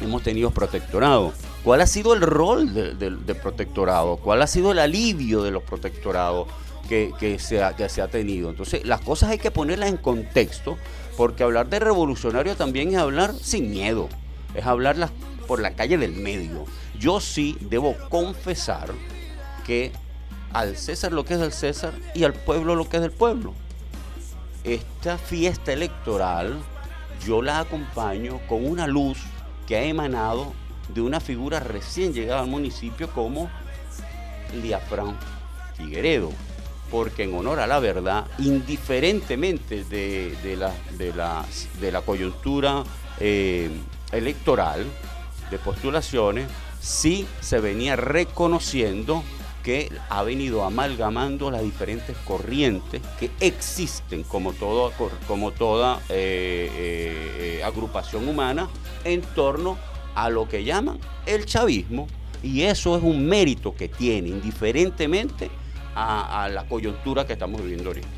hemos tenido protectorado. ¿Cuál ha sido el rol de- del protectorado? ¿Cuál ha sido el alivio de los protectorados que, se ha, que se ha tenido? Entonces las cosas hay que ponerlas en contexto, porque hablar de revolucionario también es hablar sin miedo, es hablar por la calle del medio. Yo sí debo confesar que al César lo que es del César y al pueblo lo que es del pueblo. Esta fiesta electoral yo la acompaño con una luz que ha emanado de una figura recién llegada al municipio como Liafran Figueredo. Porque en honor a la verdad, indiferentemente de, de la, de la- de la coyuntura eh, electoral, de postulaciones, sí se venía reconociendo que ha venido amalgamando las diferentes corrientes que existen como, como toda eh, eh, agrupación humana en torno lo que llaman el chavismo. Y eso es un mérito que tiene, indiferentemente a, a la coyuntura que estamos viviendo ahorita.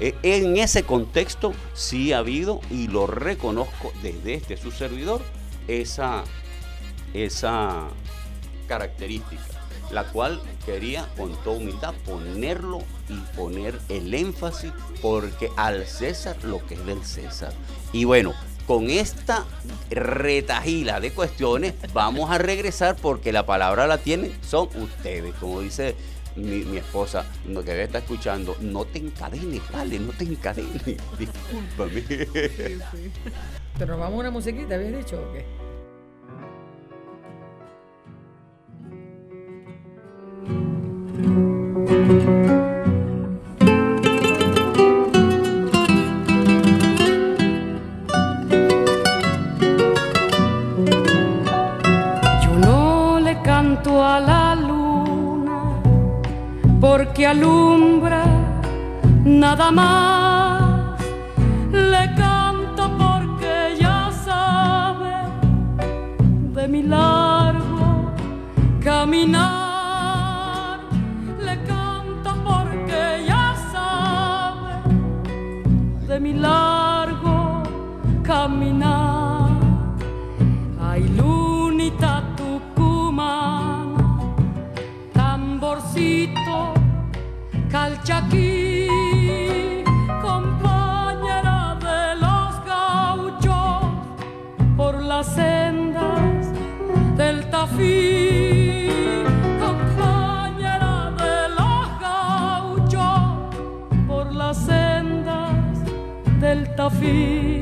Eh, En ese contexto sí ha habido, y lo reconozco desde este su servidor, esa, esa característica, la cual quería con toda humildad ponerlo y poner el énfasis, porque al César lo que es del César. Y bueno, con esta retajila de cuestiones vamos a regresar porque la palabra la tienen son ustedes, como dice mi, esposa, no, que estar escuchando, no te encadenes, vale, no te encadenes, discúlpame. Pero nos vamos a una musiquita, ¿habías dicho o qué? Porque alumbra nada más. Le canto porque ya sabe de mi largo caminar. Le canto porque ya sabe de mi largo calchaquí, compañera de los gauchos, por las sendas del Tafí, compañera de los gauchos, por las sendas del Tafí.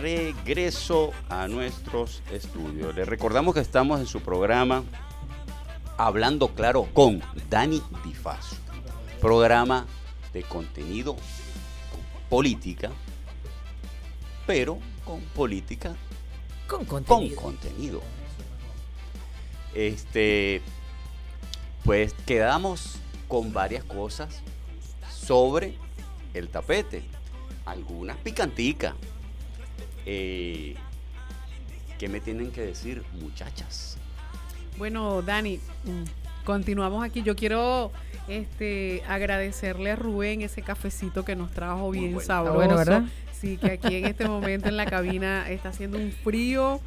Regreso a nuestros estudios. Les recordamos que estamos en su programa Hablando Claro con Dani Difacio. Programa de contenido con política, pero con política Con con contenido. contenido. Este, pues quedamos con varias cosas sobre el tapete. Algunas picanticas. Eh, ¿Qué me tienen que decir, muchachas? Bueno, Dani, mm, continuamos aquí. Yo quiero este, agradecerle a Rubén ese cafecito que nos trajo bien bueno. sabroso. bueno, ¿verdad? Sí, que aquí en este momento en la cabina está haciendo un frío.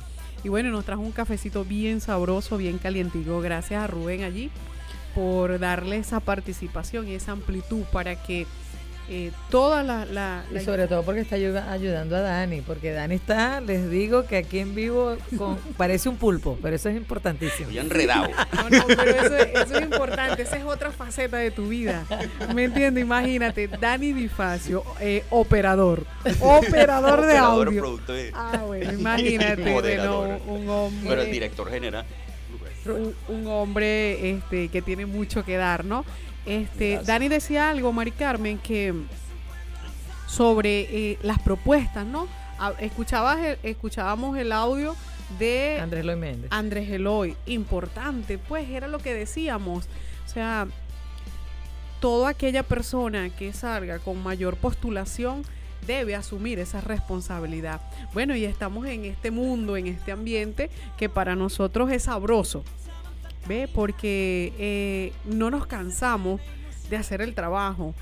Y bueno, nos trajo un cafecito bien sabroso, bien calientico. Gracias a Rubén allí por darle esa participación y esa amplitud para que eh, toda la, la- Y sobre todo porque está ayuda- ayudando a Dani, porque Dani está, les digo que aquí en vivo con, parece un pulpo, pero eso es importantísimo. Estoy enredado. No, no, pero eso, es- eso es importante, esa es otra faceta de tu vida. ¿Me entiendes? Imagínate, Dani Bifacio, eh, operador, operador de Operador, audio. Ah, bueno, imagínate, un hombre, Pero el director general. un, un hombre este, que tiene mucho que dar, ¿no? Este, Gracias. Dani decía algo, Mari Carmen, que sobre eh, las propuestas, ¿no? Escuchabas el- escuchábamos el audio de Andrés Loy Méndez. Andrés Eloy, importante, pues era lo que decíamos. O sea, toda aquella persona que salga con mayor postulación debe asumir esa responsabilidad. Bueno, y estamos en este mundo, en este ambiente que para nosotros es sabroso, ¿ve? Porque eh, no nos cansamos de hacer el trabajo.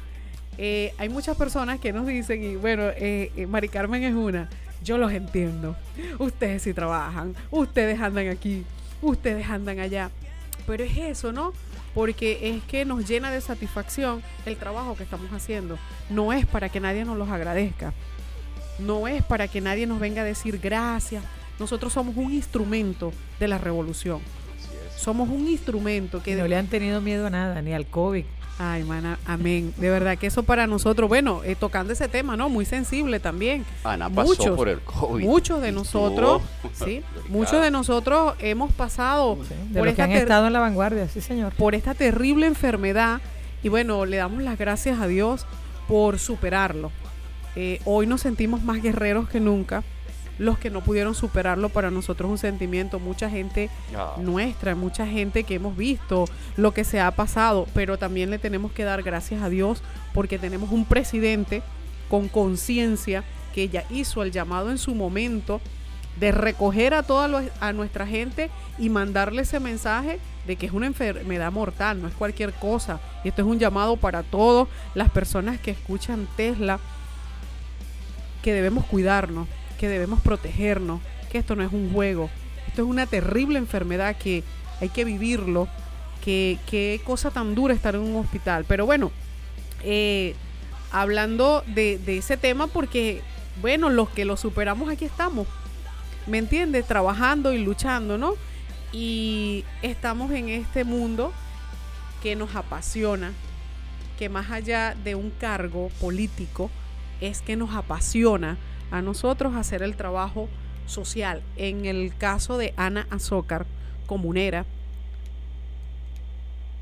Eh, hay muchas personas que nos dicen, y bueno, eh, eh, Mari Carmen es una, yo los entiendo. Ustedes sí trabajan, ustedes andan aquí, ustedes andan allá. Pero es eso, ¿no? Porque es que nos llena de satisfacción el trabajo que estamos haciendo. No es para que nadie nos los agradezca. No es para que nadie nos venga a decir gracias. Nosotros somos un instrumento de la revolución. Somos un instrumento que no le han tenido miedo a nada, ni al COVID. Ay, mana, amén. De verdad que eso para nosotros, bueno, eh, tocando ese tema, ¿no? Muy sensible también. Ana pasó Muchos, por el COVID. Muchos de nosotros, sí, muchos de nosotros hemos pasado Sí, de por los que esta han estado en la vanguardia, sí señor. por esta terrible enfermedad y bueno, le damos las gracias a Dios por superarlo. Eh, hoy nos sentimos más guerreros que nunca. Los que no pudieron superarlo para nosotros es un sentimiento, mucha gente Ah, nuestra, mucha gente que hemos visto lo que se ha pasado, pero también le tenemos que dar gracias a Dios porque tenemos un presidente con conciencia que ya hizo el llamado en su momento de recoger a toda lo- a nuestra gente y mandarle ese mensaje de que es una enfermedad mortal, no es cualquier cosa. Y esto es un llamado para todas las personas que escuchan Tesla, que debemos cuidarnos, que debemos protegernos, que esto no es un juego, esto es una terrible enfermedad que hay que vivirlo, que qué cosa tan dura estar en un hospital. Pero bueno, eh, hablando de, de ese tema, porque bueno, los que lo superamos aquí estamos, ¿me entiendes? Trabajando y luchando, ¿no? Y estamos en este mundo que nos apasiona, que más allá de un cargo político, es que nos apasiona a nosotros hacer el trabajo social. En el caso de Ana Azócar, comunera,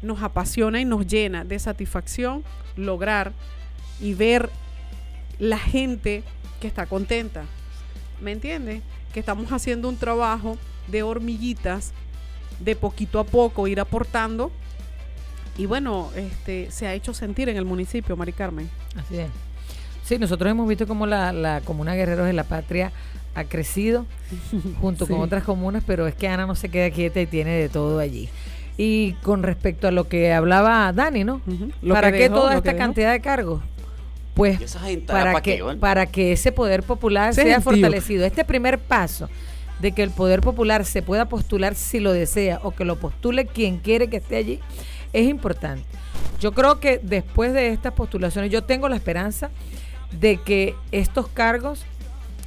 nos apasiona y nos llena de satisfacción lograr y ver la gente que está contenta. ¿Me entiendes? Que estamos haciendo un trabajo de hormiguitas, de poquito a poco ir aportando. Y bueno, este se ha hecho sentir en el municipio, Mari Carmen. Así es. Sí, nosotros hemos visto cómo la, la comuna Guerreros de la Patria ha crecido junto con otras comunas, pero es que Ana no se queda quieta y tiene de todo allí. Y con respecto a lo que hablaba Dani, ¿no? Lo ¿Para que qué dejó, toda esta cantidad de cargos? Pues ¿Y esa gente para que, para que ese poder popular sea fortalecido. Este primer paso de que el poder popular se pueda postular si lo desea o que lo postule quien quiere que esté allí es importante. Yo creo que después de estas postulaciones, yo tengo la esperanza de que estos cargos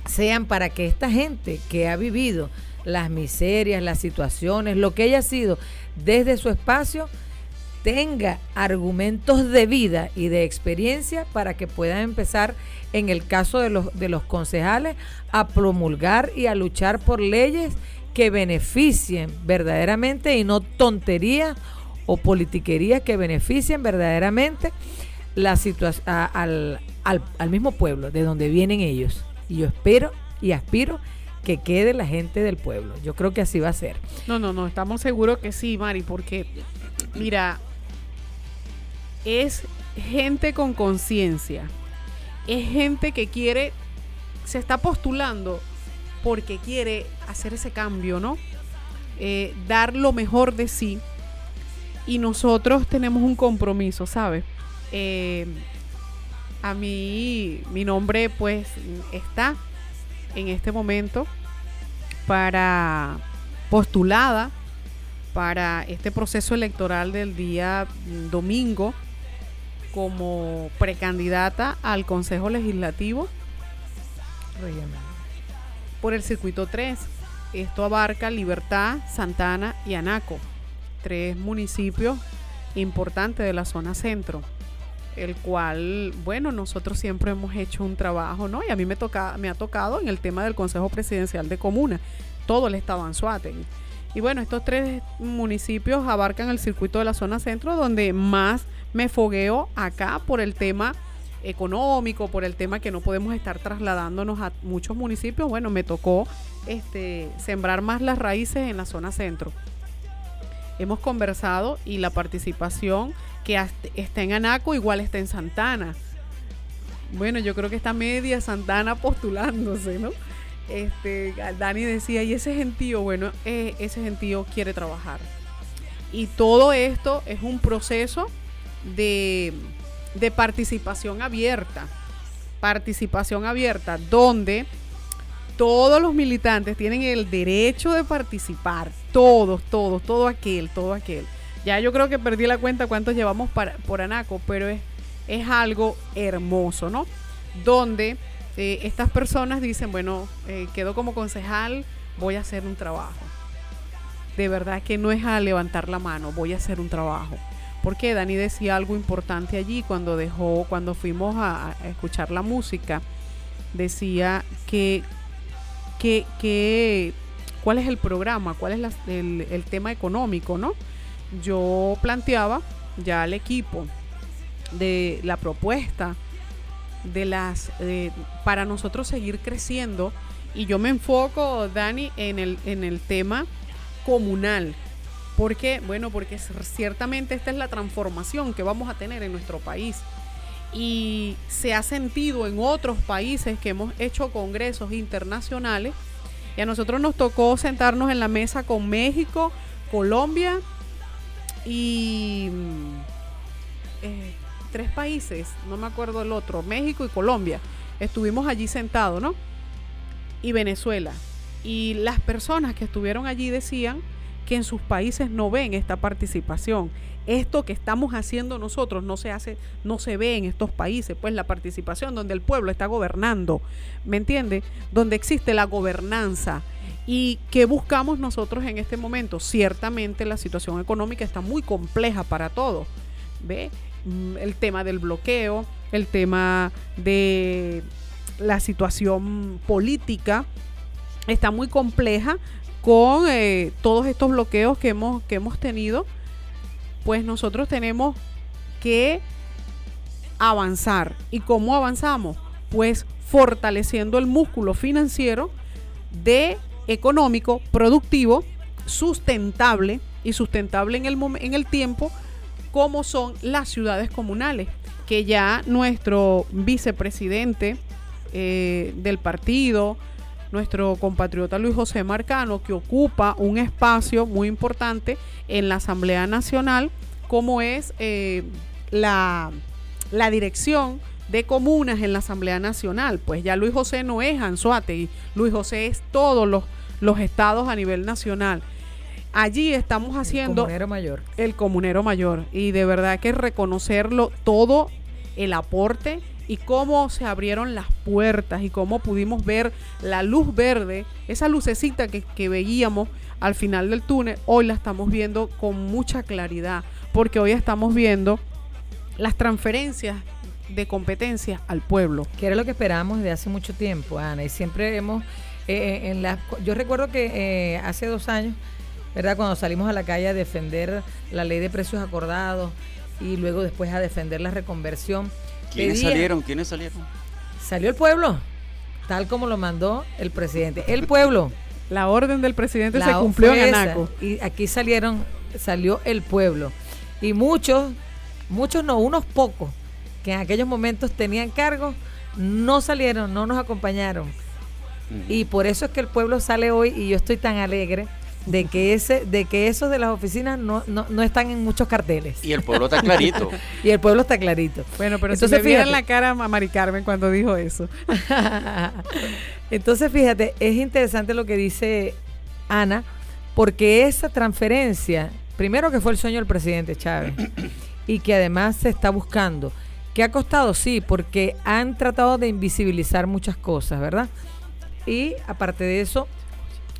sean para que esta gente que ha vivido las miserias, las situaciones, lo que haya sido desde su espacio, tenga argumentos de vida y de experiencia para que pueda empezar, en el caso de los, de los concejales, a promulgar y a luchar por leyes que beneficien verdaderamente y no tonterías o politiquerías que beneficien verdaderamente la situación al, al, al mismo pueblo de donde vienen ellos. Y yo espero y aspiro que quede la gente del pueblo. Yo creo que así va a ser. No, no, no, estamos seguros que sí, Mari, porque mira, es gente con conciencia, es gente que quiere, se está postulando porque quiere hacer ese cambio, ¿no? Eh, dar lo mejor de sí. Y nosotros tenemos un compromiso, ¿sabes? Eh, a mí, mi nombre pues está en este momento para postulada para este proceso electoral del día mm, domingo como precandidata al Consejo Legislativo por el circuito 3. Esto abarca Libertad, Santana y Anaco, tres municipios importantes de la zona centro, el cual, bueno, nosotros siempre hemos hecho un trabajo, ¿no? Y a mí me, toca, me ha tocado en el tema del Consejo Presidencial de Comuna, todo el estado Anzuategui. Y bueno, estos tres municipios abarcan el circuito de la zona centro, donde más me fogueo acá por el tema económico, por el tema que no podemos estar trasladándonos a muchos municipios. Bueno, me tocó este, sembrar más las raíces en la zona centro. Hemos conversado y la participación que está en Anaco igual está en Santana. Bueno, yo creo que está media Santana postulándose, ¿no? Este, Dani decía, y ese gentío, bueno, eh, ese gentío quiere trabajar. Y todo esto es un proceso de, de participación abierta. Participación abierta, donde todos los militantes tienen el derecho de participar. Todos, todos, todo aquel, todo aquel. Ya yo creo que perdí la cuenta cuántos llevamos para, por Anaco, pero es, es algo hermoso, ¿no? Donde eh, estas personas dicen, bueno, eh, quedo como concejal, voy a hacer un trabajo. De verdad que no es a levantar la mano, voy a hacer un trabajo. Porque Dani decía algo importante allí cuando dejó, cuando fuimos a, a escuchar la música, decía que, que, que cuál es el programa, cuál es la- el, el tema económico, ¿no? Yo planteaba ya al equipo de la propuesta de las eh, para nosotros seguir creciendo y yo me enfoco Dani en el en el tema comunal. Porque bueno porque ciertamente esta es la transformación que vamos a tener en nuestro país y se ha sentido en otros países que hemos hecho congresos internacionales Y a nosotros nos tocó sentarnos en la mesa con México, Colombia y mm, eh, tres países, no me acuerdo el otro, México y Colombia. Estuvimos allí sentados, ¿no? Y Venezuela. Y las personas que estuvieron allí decían que en sus países no ven esta participación. Esto que estamos haciendo nosotros no se hace, no se ve en estos países, pues la participación donde el pueblo está gobernando, ¿me entiende? Donde existe la gobernanza. ¿Y qué buscamos nosotros en este momento? Ciertamente la situación económica está muy compleja para todos. ¿Ve? Mm, El tema del bloqueo, el tema de la situación política está muy compleja con eh, todos estos bloqueos que hemos, que hemos tenido. Pues nosotros tenemos que avanzar. ¿Y cómo avanzamos? Pues fortaleciendo el músculo financiero de económico, productivo, sustentable y sustentable en el, en el tiempo, como son las ciudades comunales, que ya nuestro vicepresidente eh, del partido, nuestro compatriota Luis José Marcano, que ocupa un espacio muy importante en la Asamblea Nacional, como es eh, la, la dirección de comunas en la Asamblea Nacional. Pues ya Luis José no es Anzuategui, Luis José es todos los, los estados a nivel nacional. Allí estamos haciendo Comunero mayor. el comunero mayor y de verdad que reconocerlo todo el aporte y cómo se abrieron las puertas y cómo pudimos ver la luz verde, esa lucecita que, veíamos al final del túnel, hoy la estamos viendo con mucha claridad, porque hoy estamos viendo las transferencias de competencias al pueblo. que era lo que esperábamos desde hace mucho tiempo, Ana, y siempre hemos, eh, en la, yo recuerdo que eh, hace dos años, ¿verdad? Cuando salimos a la calle a defender la ley de precios acordados y luego después a defender la reconversión. ¿Quiénes pedía- salieron? ¿Quiénes salieron? Salió el pueblo, tal como lo mandó el presidente. El pueblo. La orden del presidente La se cumplió en. Anaco. Y aquí salieron, salió el pueblo. Y muchos, muchos no, unos pocos, que en aquellos momentos tenían cargos, no salieron, no nos acompañaron. Y por eso es que el pueblo sale hoy y yo estoy tan alegre de que ese, de que esos de las oficinas no, no, no están en muchos carteles. Y el pueblo está clarito. Y el pueblo está clarito. Bueno, pero Entonces, si vieran la cara a Mari Carmen cuando dijo eso. Entonces, fíjate, es interesante lo que dice Ana, porque esa transferencia, primero que fue el sueño del presidente Chávez, y que además se está buscando, que ha costado, sí, porque han tratado de invisibilizar muchas cosas, ¿verdad? Y aparte de eso,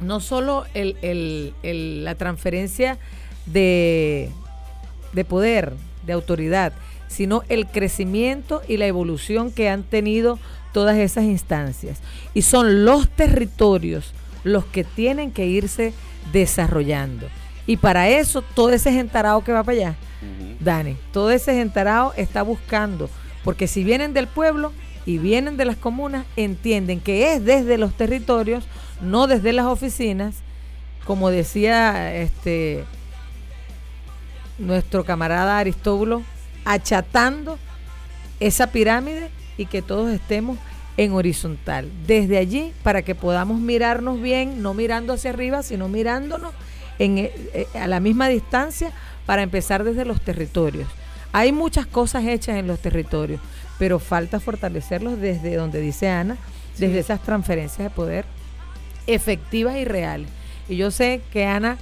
no solo el- el- el- la transferencia de, de poder, de autoridad, sino el crecimiento y la evolución que han tenido todas esas instancias. Y son los territorios los que tienen que irse desarrollando. Y para eso, todo ese gentarao que va para allá, Dani, todo ese gentarao está buscando, porque si vienen del pueblo y vienen de las comunas, entienden que es desde los territorios, no desde las oficinas, como decía este nuestro camarada Aristóbulo, achatando esa pirámide y que todos estemos en horizontal. Desde allí, para que podamos mirarnos bien, no mirando hacia arriba, sino mirándonos en, eh, eh, a la misma distancia para empezar desde los territorios. Hay muchas cosas hechas en los territorios, pero falta fortalecerlos desde donde dice Ana, desde esas transferencias de poder efectivas y reales. Y yo sé que Ana,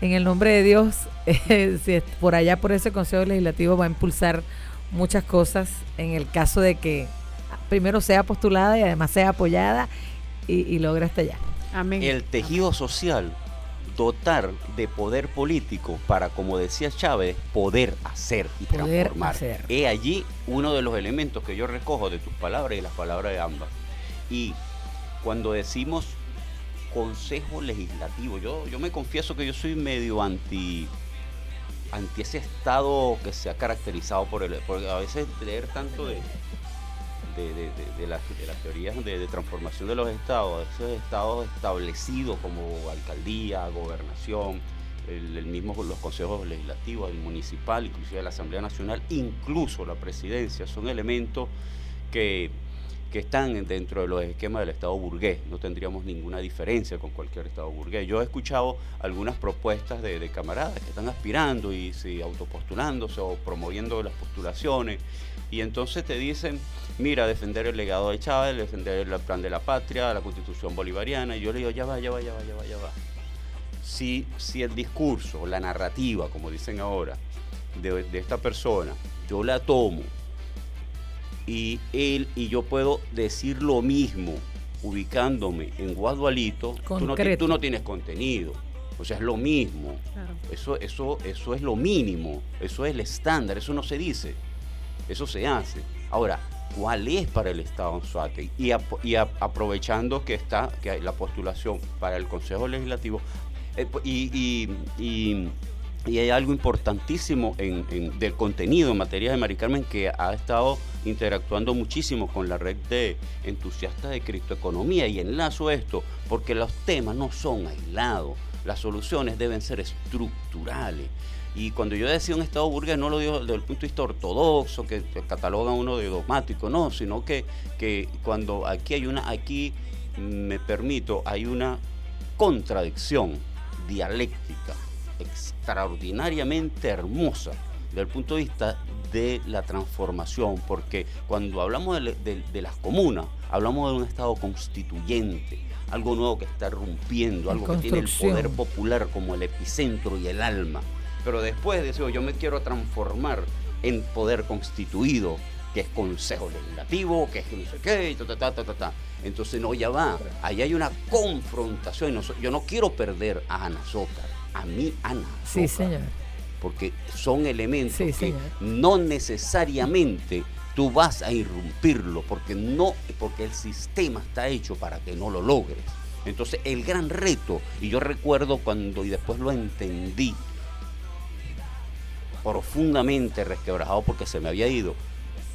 en el nombre de Dios, eh, si es por allá por ese Consejo Legislativo va a impulsar muchas cosas en el caso de que primero sea postulada y además sea apoyada y, y logre hasta allá. Amén. El tejido social, dotar de poder político para, como decía Chávez, poder hacer y Poder transformar. hacer. He allí uno de los elementos que yo recojo de tus palabras y las palabras de ambas. Y cuando decimos consejo legislativo, yo, yo me confieso que yo soy medio anti anti ese estado que se ha caracterizado por el porque a veces leer tanto de de, de- de- las, teorías de, de transformación de los estados, esos estados establecidos como alcaldía, gobernación, el, el mismo los consejos legislativos, el municipal, inclusive la Asamblea Nacional, incluso la presidencia, son elementos que que están dentro de los esquemas del Estado burgués. No tendríamos ninguna diferencia con cualquier Estado burgués. Yo he escuchado algunas propuestas de, camaradas que están aspirando y si autopostulándose o promoviendo las postulaciones. Y entonces te dicen, mira, defender el legado de Chávez, defender el plan de la patria, la constitución bolivariana. Y yo le digo, ya va, ya va, ya va, ya va, ya va. Si, si el discurso, la narrativa, como dicen ahora, de esta persona, yo la tomo y él y yo puedo decir lo mismo ubicándome en Guadualito, tú no, tú no tienes contenido. O sea, es lo mismo. Claro. Eso, eso, eso es lo mínimo, eso es el estándar, eso no se dice, eso se hace. Ahora, ¿cuál es para el Estado Anzoátegui? Y, y ap- aprovechando que está que hay la postulación para el Consejo Legislativo, eh, po- y, y- y- y hay algo importantísimo en, del contenido en materia de Mari Carmen que ha estado interactuando muchísimo con la red de entusiastas de criptoeconomía y enlazo esto porque los temas no son aislados, las soluciones deben ser estructurales. Y cuando yo decía un Estado burgués, no lo digo desde el punto de vista ortodoxo, que, que cataloga uno de dogmático, no, sino que, que cuando aquí hay una, aquí me permito, hay una contradicción dialéctica extraordinariamente hermosa desde el punto de vista de la transformación, porque cuando hablamos de, de- de las comunas, hablamos de un Estado constituyente, algo nuevo que está rompiendo, En algo que tiene el poder popular como el epicentro y el alma. Pero después de eso, yo me quiero transformar en poder constituido, que es consejo legislativo, que es no sé qué, y ta, ta, ta, ta, ta. Entonces, no, ya va. Ahí hay una confrontación. Yo no quiero perder a Ana Zócar, a mí, Ana. Sí, señor. Porque son elementos Sí, que señor. no necesariamente tú vas a irrumpirlo, porque no, porque el sistema está hecho para que no lo logres. Entonces, el gran reto, y yo recuerdo cuando, y después lo entendí, profundamente resquebrajado porque se me había ido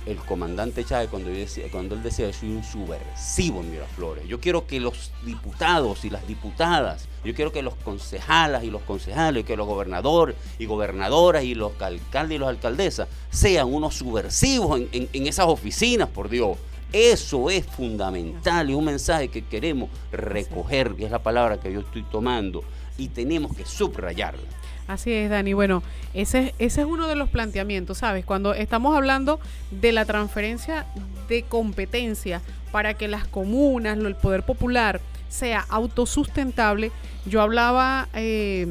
el comandante Chávez cuando, yo decía- cuando él decía yo soy un subversivo en Miraflores. Yo quiero que los diputados y las diputadas, yo quiero que los concejalas y los concejales, que los gobernadores y gobernadoras y los alcaldes y las alcaldesas sean unos subversivos en, esas oficinas, por Dios. Eso es fundamental y un mensaje que queremos recoger, que es la palabra que yo estoy tomando, y tenemos que subrayarla. Así es, Dani. Bueno, ese, es- ese es uno de los planteamientos, ¿sabes? Cuando estamos hablando de la transferencia de competencia para que las comunas, el poder popular sea autosustentable, yo hablaba eh,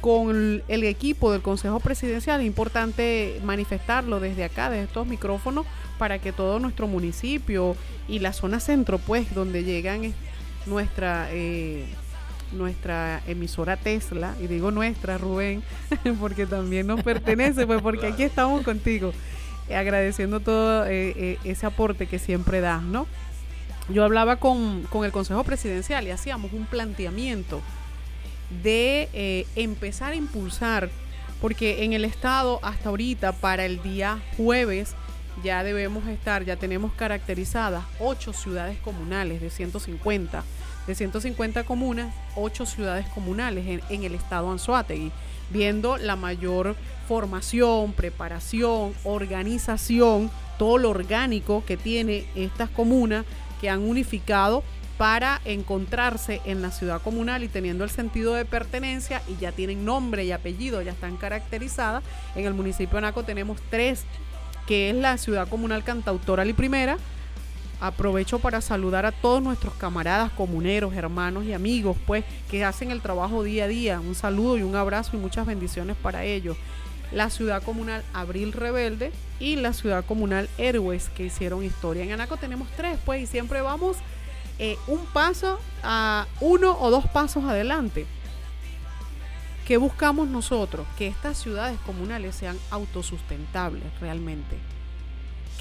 con el equipo del Consejo Presidencial, es importante manifestarlo desde acá, desde estos micrófonos, para que todo nuestro municipio y la zona centro, pues, donde llegan nuestra... eh, nuestra emisora Tesla, y digo nuestra, Rubén, porque también nos pertenece, pues porque aquí estamos contigo, eh, agradeciendo todo eh, eh, ese aporte que siempre das, ¿no? Yo hablaba con, con el Consejo Presidencial y hacíamos un planteamiento de eh, empezar a impulsar, porque en el Estado hasta ahorita, para el día jueves, ya debemos estar, ya tenemos caracterizadas ocho ciudades comunales de 150 de 150 comunas, 8 ciudades comunales en, en el estado Anzoátegui, viendo la mayor formación, preparación, organización, todo lo orgánico que tiene estas comunas que han unificado para encontrarse en la ciudad comunal y teniendo el sentido de pertenencia y ya tienen nombre y apellido, ya están caracterizadas. En el municipio de Naco tenemos tres, que es la ciudad comunal Cantautora y Primera, aprovecho para saludar a todos nuestros camaradas, comuneros, hermanos y amigos, pues, que hacen el trabajo día a día. Un saludo y un abrazo y muchas bendiciones para ellos. La ciudad comunal Abril Rebelde y la ciudad comunal Héroes, que hicieron historia. En Anaco tenemos tres, pues, y siempre vamos eh, un paso a uno o dos pasos adelante. ¿Qué buscamos nosotros? Que estas ciudades comunales sean autosustentables realmente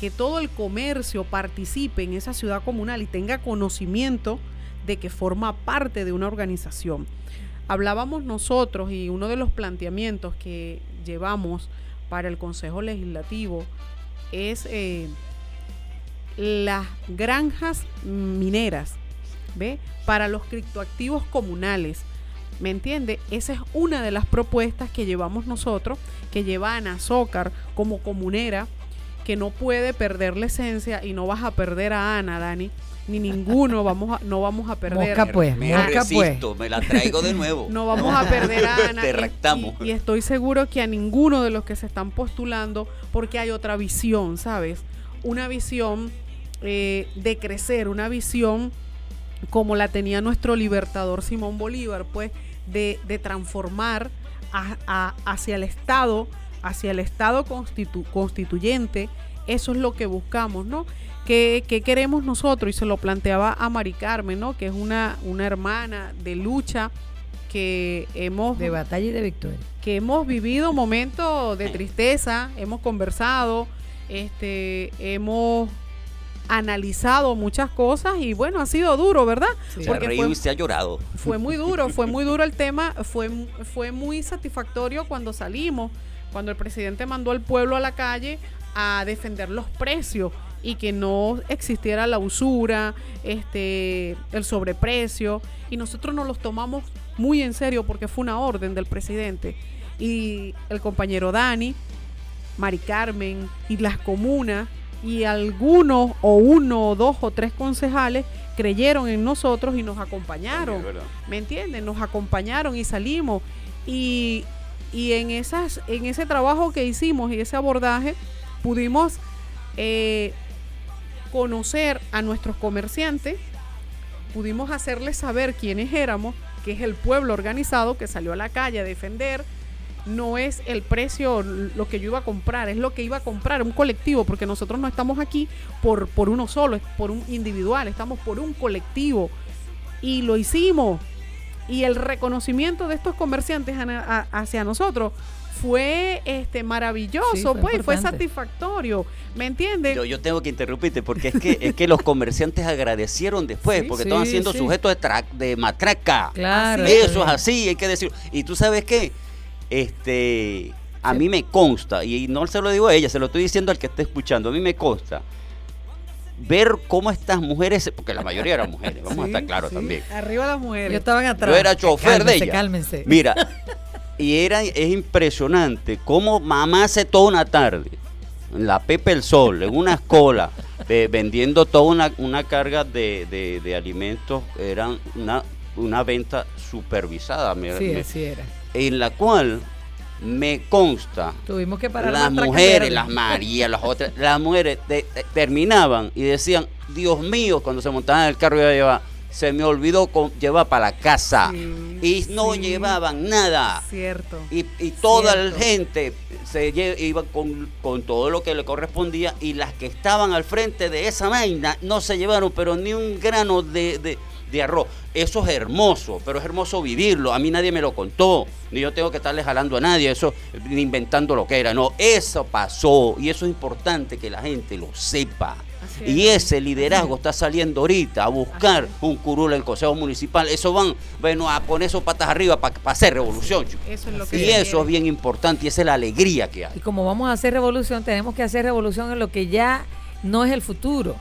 que todo el comercio participe en esa ciudad comunal y tenga conocimiento de que forma parte de una organización. Hablábamos nosotros y uno de los planteamientos que llevamos para el Consejo Legislativo es eh, las granjas mineras, ¿ve? Para los criptoactivos comunales. ¿Me entiende? Esa es una de las propuestas que llevamos nosotros, que lleva Ana Zócar como comunera que no puede perder la esencia y no vas a perder a Ana, Dani, ni ninguno vamos a, no vamos a perder. Mosca pues, Me mosca pues. resisto, me la traigo de nuevo. No vamos a perder a Ana. Te y- rectamos. Y, y estoy seguro que a ninguno de los que se están postulando, porque hay otra visión, ¿sabes? Una visión eh, de crecer, una visión como la tenía nuestro libertador Simón Bolívar, pues, de, de transformar a- a- hacia el Estado, hacia el Estado constitu- constituyente. Eso es lo que buscamos, ¿no? ¿Qué, qué queremos nosotros? Y se lo planteaba a Mari Carmen, ¿no? Que es una, una hermana de lucha que hemos De batalla y de victoria. que hemos vivido momentos de tristeza, hemos conversado, este, hemos analizado muchas cosas y bueno, ha sido duro, ¿verdad? Sí. Se ha Porque reído fue, y se ha llorado. fue muy duro, fue muy duro el tema, fue, fue muy satisfactorio cuando salimos, cuando el presidente mandó al pueblo a la calle a defender los precios y que no existiera la usura, este, el sobreprecio, y nosotros nos los tomamos muy en serio porque fue una orden del presidente. Y el compañero Dani, Mari Carmen y las comunas y algunos o uno o dos o tres concejales creyeron en nosotros y nos acompañaron. ¿Me entienden? Nos acompañaron y salimos. Y, y en, esas, en ese trabajo que hicimos y ese abordaje, pudimos eh, conocer a nuestros comerciantes, pudimos hacerles saber quiénes éramos, que es el pueblo organizado que salió a la calle a defender. No es el precio lo que yo iba a comprar, es lo que iba a comprar un colectivo, porque nosotros no estamos aquí por, por uno solo, es por un individual, estamos por un colectivo. Y lo hicimos. Y el reconocimiento de estos comerciantes hacia nosotros fue este maravilloso, Sí, fue pues fue satisfactorio. ¿Me entienden? Yo, yo tengo que interrumpirte porque es que, es que los comerciantes agradecieron después, Sí, porque sí, estaban siendo sí. sujetos de, tra- de matraca. Claro. Eso es así, hay que decirlo. Y tú sabes qué, este, a mí me consta, y no se lo digo a ella, se lo estoy diciendo al que esté escuchando, a mí me consta ver cómo estas mujeres, porque la mayoría eran mujeres, vamos a estar claros Sí, también. Arriba las mujeres. Yo estaban atrás. Yo era chofer de ella. Cálmense. Mira, y era, es impresionante cómo mamá hace toda una tarde en la Pepe el Sol, en una escuela, eh, vendiendo toda una, una carga de, de- de alimentos, eran una, una venta supervisada, me- Sí, me- así era. en la cual me consta Tuvimos que parar las mujeres, las Marías, las otras, las mujeres te- te- terminaban y decían, Dios mío, cuando se montaban en el carro iba a llevar, se me olvidó con- llevar para la casa Sí, y no sí. llevaban nada. Cierto. Y, y toda la gente se iba con, con todo lo que le correspondía y las que estaban al frente de esa vaina no se llevaron pero ni un grano de, de- de arroz. Eso es hermoso, pero es hermoso vivirlo. A mí nadie me lo contó, ni yo tengo que estarle jalando a nadie, eso ni inventando lo que era. No, eso pasó y eso es importante que la gente lo sepa. Y es. ese liderazgo está saliendo ahorita a buscar un curul en el Consejo Municipal. Eso van, bueno, a poner sus patas arriba para hacer revolución, chico. Eso es lo que Y eso quiere. es bien importante y esa es la alegría que Y hay. como vamos a hacer revolución, tenemos que hacer revolución en lo que ya no es el futuro.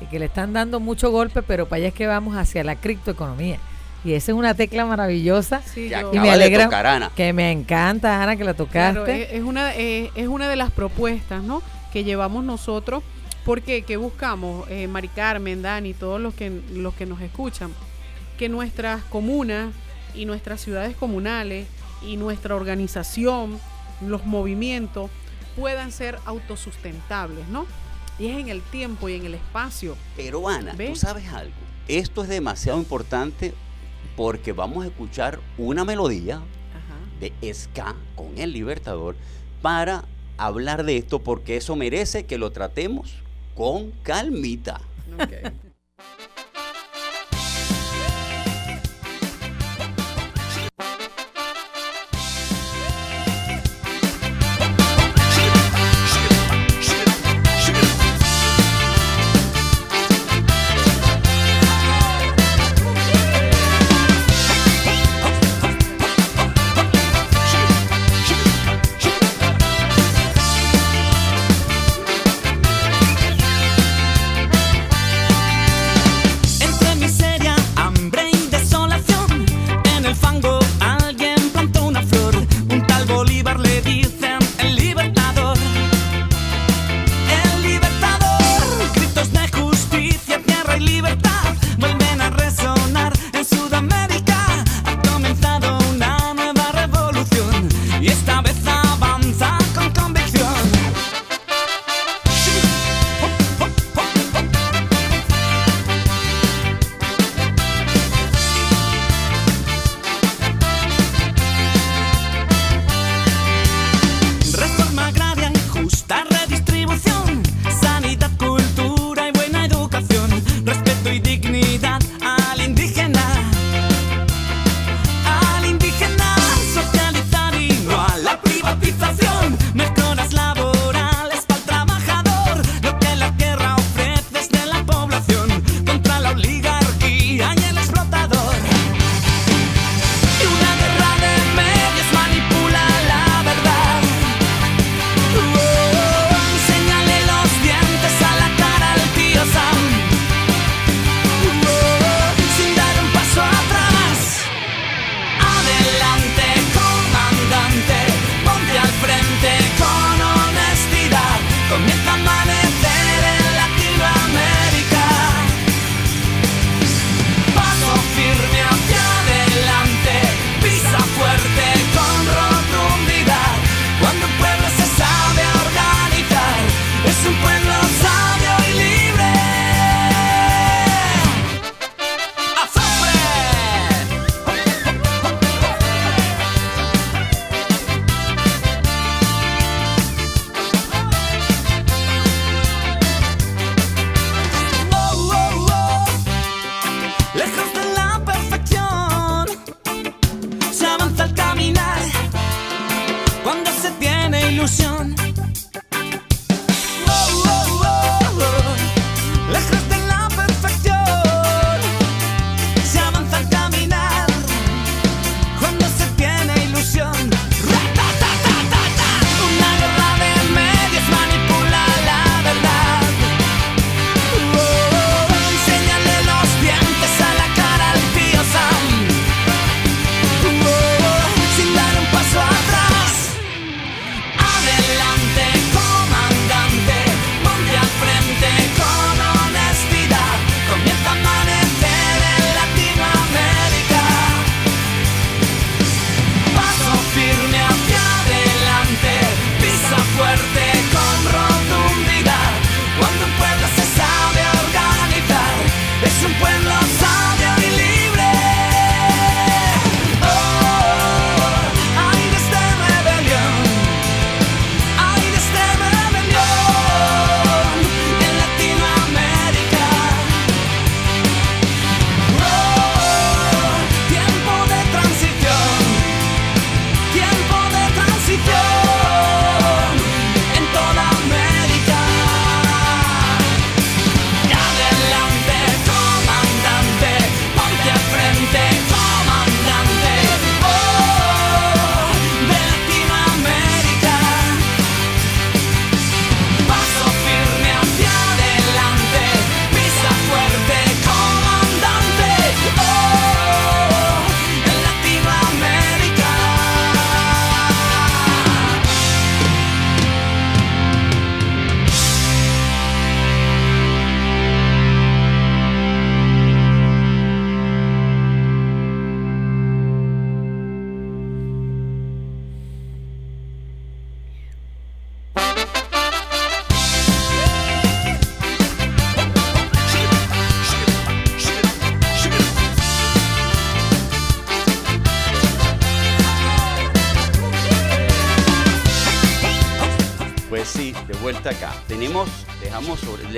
Y que le están dando mucho golpe, pero para allá es que vamos hacia la criptoeconomía. Y esa es una tecla maravillosa. Sí, Y acaba me de alegra tocar, Ana. que me encanta, Ana, que la tocaste. Claro, es, es una, eh, es una de las propuestas ¿no? que llevamos nosotros. Porque que buscamos, eh, Mari Carmen, Dani, todos los que, los que nos escuchan, que nuestras comunas y nuestras ciudades comunales y nuestra organización, los movimientos, puedan ser autosustentables, ¿no? Y es en el tiempo y en el espacio. Pero Ana, tú sabes algo. Esto es demasiado importante porque vamos a escuchar una melodía Ajá. de ska con el Libertador para hablar de esto porque eso merece que lo tratemos con calmita. Ok.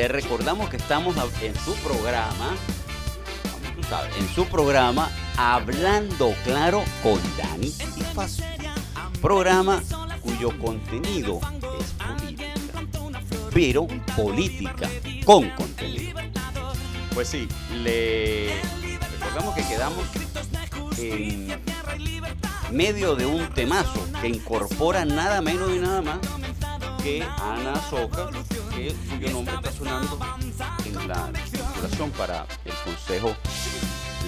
Recordamos que estamos en su programa, en su programa Hablando Claro con Dani. Programa cuyo contenido es política, pero política con contenido. Pues sí, le recordamos que quedamos en medio de un temazo que incorpora nada menos y nada más que Ana Soca, que cuyo nombre está sonando en la circulación para el Consejo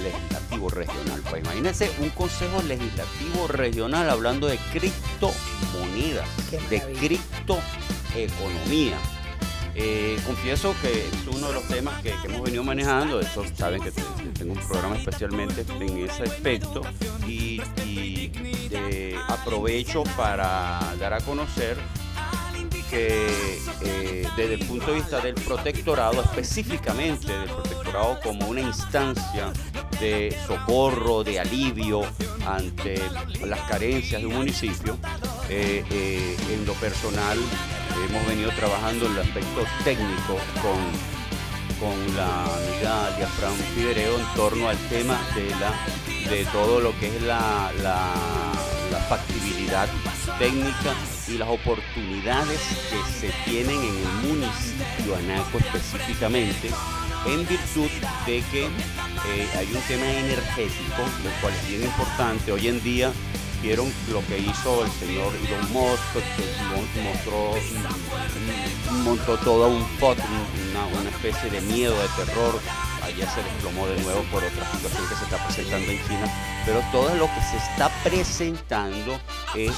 Legislativo Regional. Pues imagínense un Consejo Legislativo Regional hablando de criptomonedas, de criptoeconomía. Eh, confieso que es uno de los temas que, que hemos venido manejando, de hecho saben que te- que tengo un programa especialmente en ese aspecto y, y, eh, aprovecho para dar a conocer que eh, desde el punto de vista del protectorado, específicamente del protectorado como una instancia de socorro, de alivio ante las carencias de un municipio, eh, eh, en lo personal hemos venido trabajando en el aspecto técnico con con la amiga Diafran Figuereo en torno al tema de la de todo lo que es la factibilidad técnica y las oportunidades que se tienen en el municipio Anaco específicamente en virtud de que eh, hay un tema energético, lo cual es bien importante. Hoy en día vieron lo que hizo el señor Elon Musk, que mostró, mm, montó todo un pot, una especie de miedo, de terror. Ayer se desplomó de nuevo por otra situación que se está presentando en China. Pero todo lo que se está presentando es,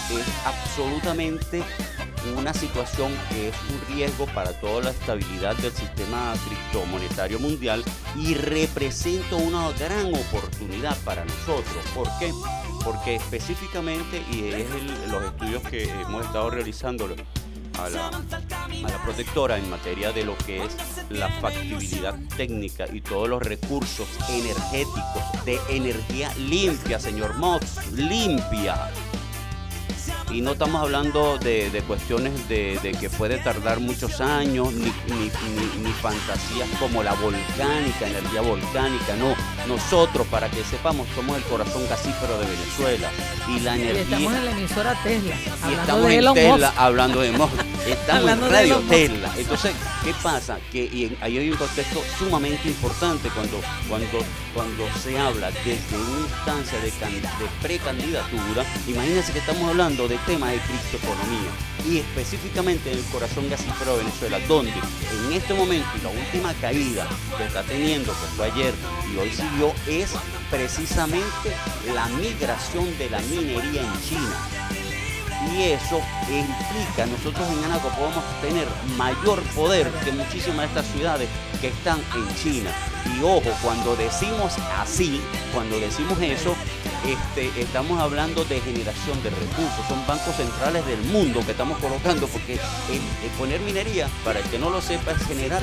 absolutamente una situación que es un riesgo para toda la estabilidad del sistema criptomonetario mundial y representa una gran oportunidad para nosotros. ¿Por qué? Porque específicamente, y es los estudios que hemos estado realizando a la, a la protectora en materia de lo que es la factibilidad técnica y todos los recursos energéticos de energía limpia, señor Mox, limpia. Y no estamos hablando de, de cuestiones de, de que puede tardar muchos años, ni, ni- ni- ni fantasías como la volcánica, energía volcánica, no. Nosotros, para que sepamos, somos el corazón gasífero de Venezuela. Y la Y energía... estamos en la emisora Tesla, Y estamos de en Tesla Musk. hablando de Musk. Estamos Hablando en Radio. Tesla. Entonces, ¿qué pasa? Que y ahí hay un contexto sumamente importante cuando, cuando, cuando se habla desde una instancia de, de precandidatura. Imagínense que estamos hablando de temas de criptoeconomía y específicamente en el corazón gasífero de Venezuela, donde en este momento la última caída que está teniendo, que fue ayer y hoy siguió, es precisamente la migración de la minería en China. Y eso implica, nosotros en Anaco podemos tener mayor poder que muchísimas de estas ciudades que están en China. Y ojo, cuando decimos así, cuando decimos eso, este, estamos hablando de generación de recursos. Son bancos centrales del mundo que estamos colocando, porque el, poner minería, para el que no lo sepa, es generar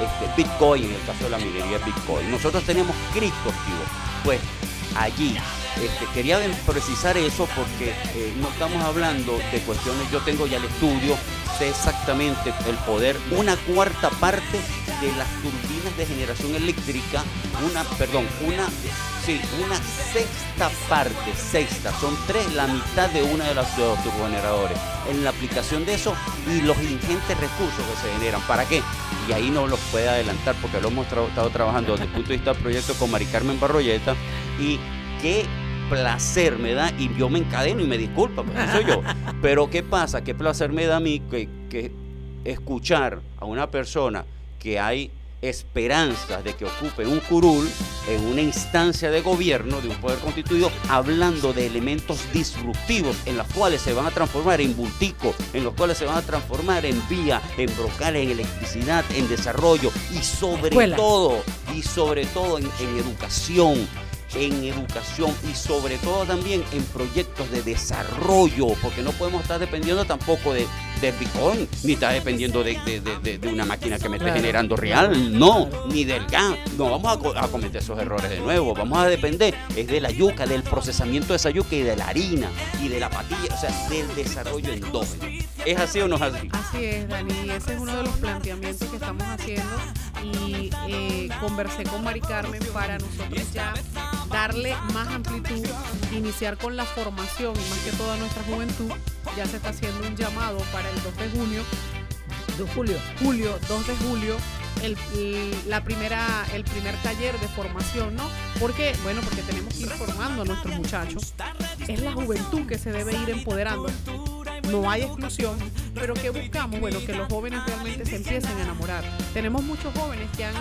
este, Bitcoin, en el caso de la minería Bitcoin. Nosotros tenemos criptoactivos. Pues allí este, quería precisar eso porque eh, no estamos hablando de cuestiones, yo tengo ya el estudio, sé exactamente el poder, una cuarta parte de las turbinas de generación eléctrica, una, perdón, una, sí, una sexta parte, sexta, son tres, la mitad de una de las de los turbogeneradores, en la aplicación de eso y los ingentes recursos que se generan. ¿Para qué? Y ahí no los puede adelantar porque lo hemos tra- estado trabajando desde el punto de vista del proyecto con Mari Carmen Barroyeta y qué placer me da y yo me encadeno y me disculpa, porque no soy yo. Pero ¿qué pasa? ¿Qué placer me da a mí que, que escuchar a una persona que hay esperanzas de que ocupe un curul en una instancia de gobierno de un poder constituido hablando de elementos disruptivos en los cuales se van a transformar en bultico, en los cuales se van a transformar en vía, en brocales, en electricidad, en desarrollo y sobre Escuela. todo, y sobre todo en, en educación en educación y sobre todo también en proyectos de desarrollo, porque no podemos estar dependiendo tampoco de, del Bitcoin, ni estar dependiendo de, de- de- de- de una máquina que me esté Claro. generando real, no, ni del gas. No vamos a, co- a cometer esos errores de nuevo, vamos a depender es de la yuca, del procesamiento de esa yuca y de la harina y de la patilla, o sea, del desarrollo endógeno. ¿Es así o no es así? Así es, Dani, y ese es uno de los planteamientos que estamos haciendo y eh, conversé con Mari Carmen para nosotros ya darle más amplitud, iniciar con la formación y más que toda nuestra juventud. Ya se está haciendo un llamado para el 2 de junio, De Julio. julio, 2 de julio, el, la primera, el primer taller de formación, ¿no? Porque, bueno, porque tenemos que ir formando a nuestros muchachos. Es la juventud que se debe ir empoderando. No hay exclusión, pero ¿qué buscamos? Bueno, que los jóvenes realmente se empiecen a enamorar. Tenemos muchos jóvenes que han,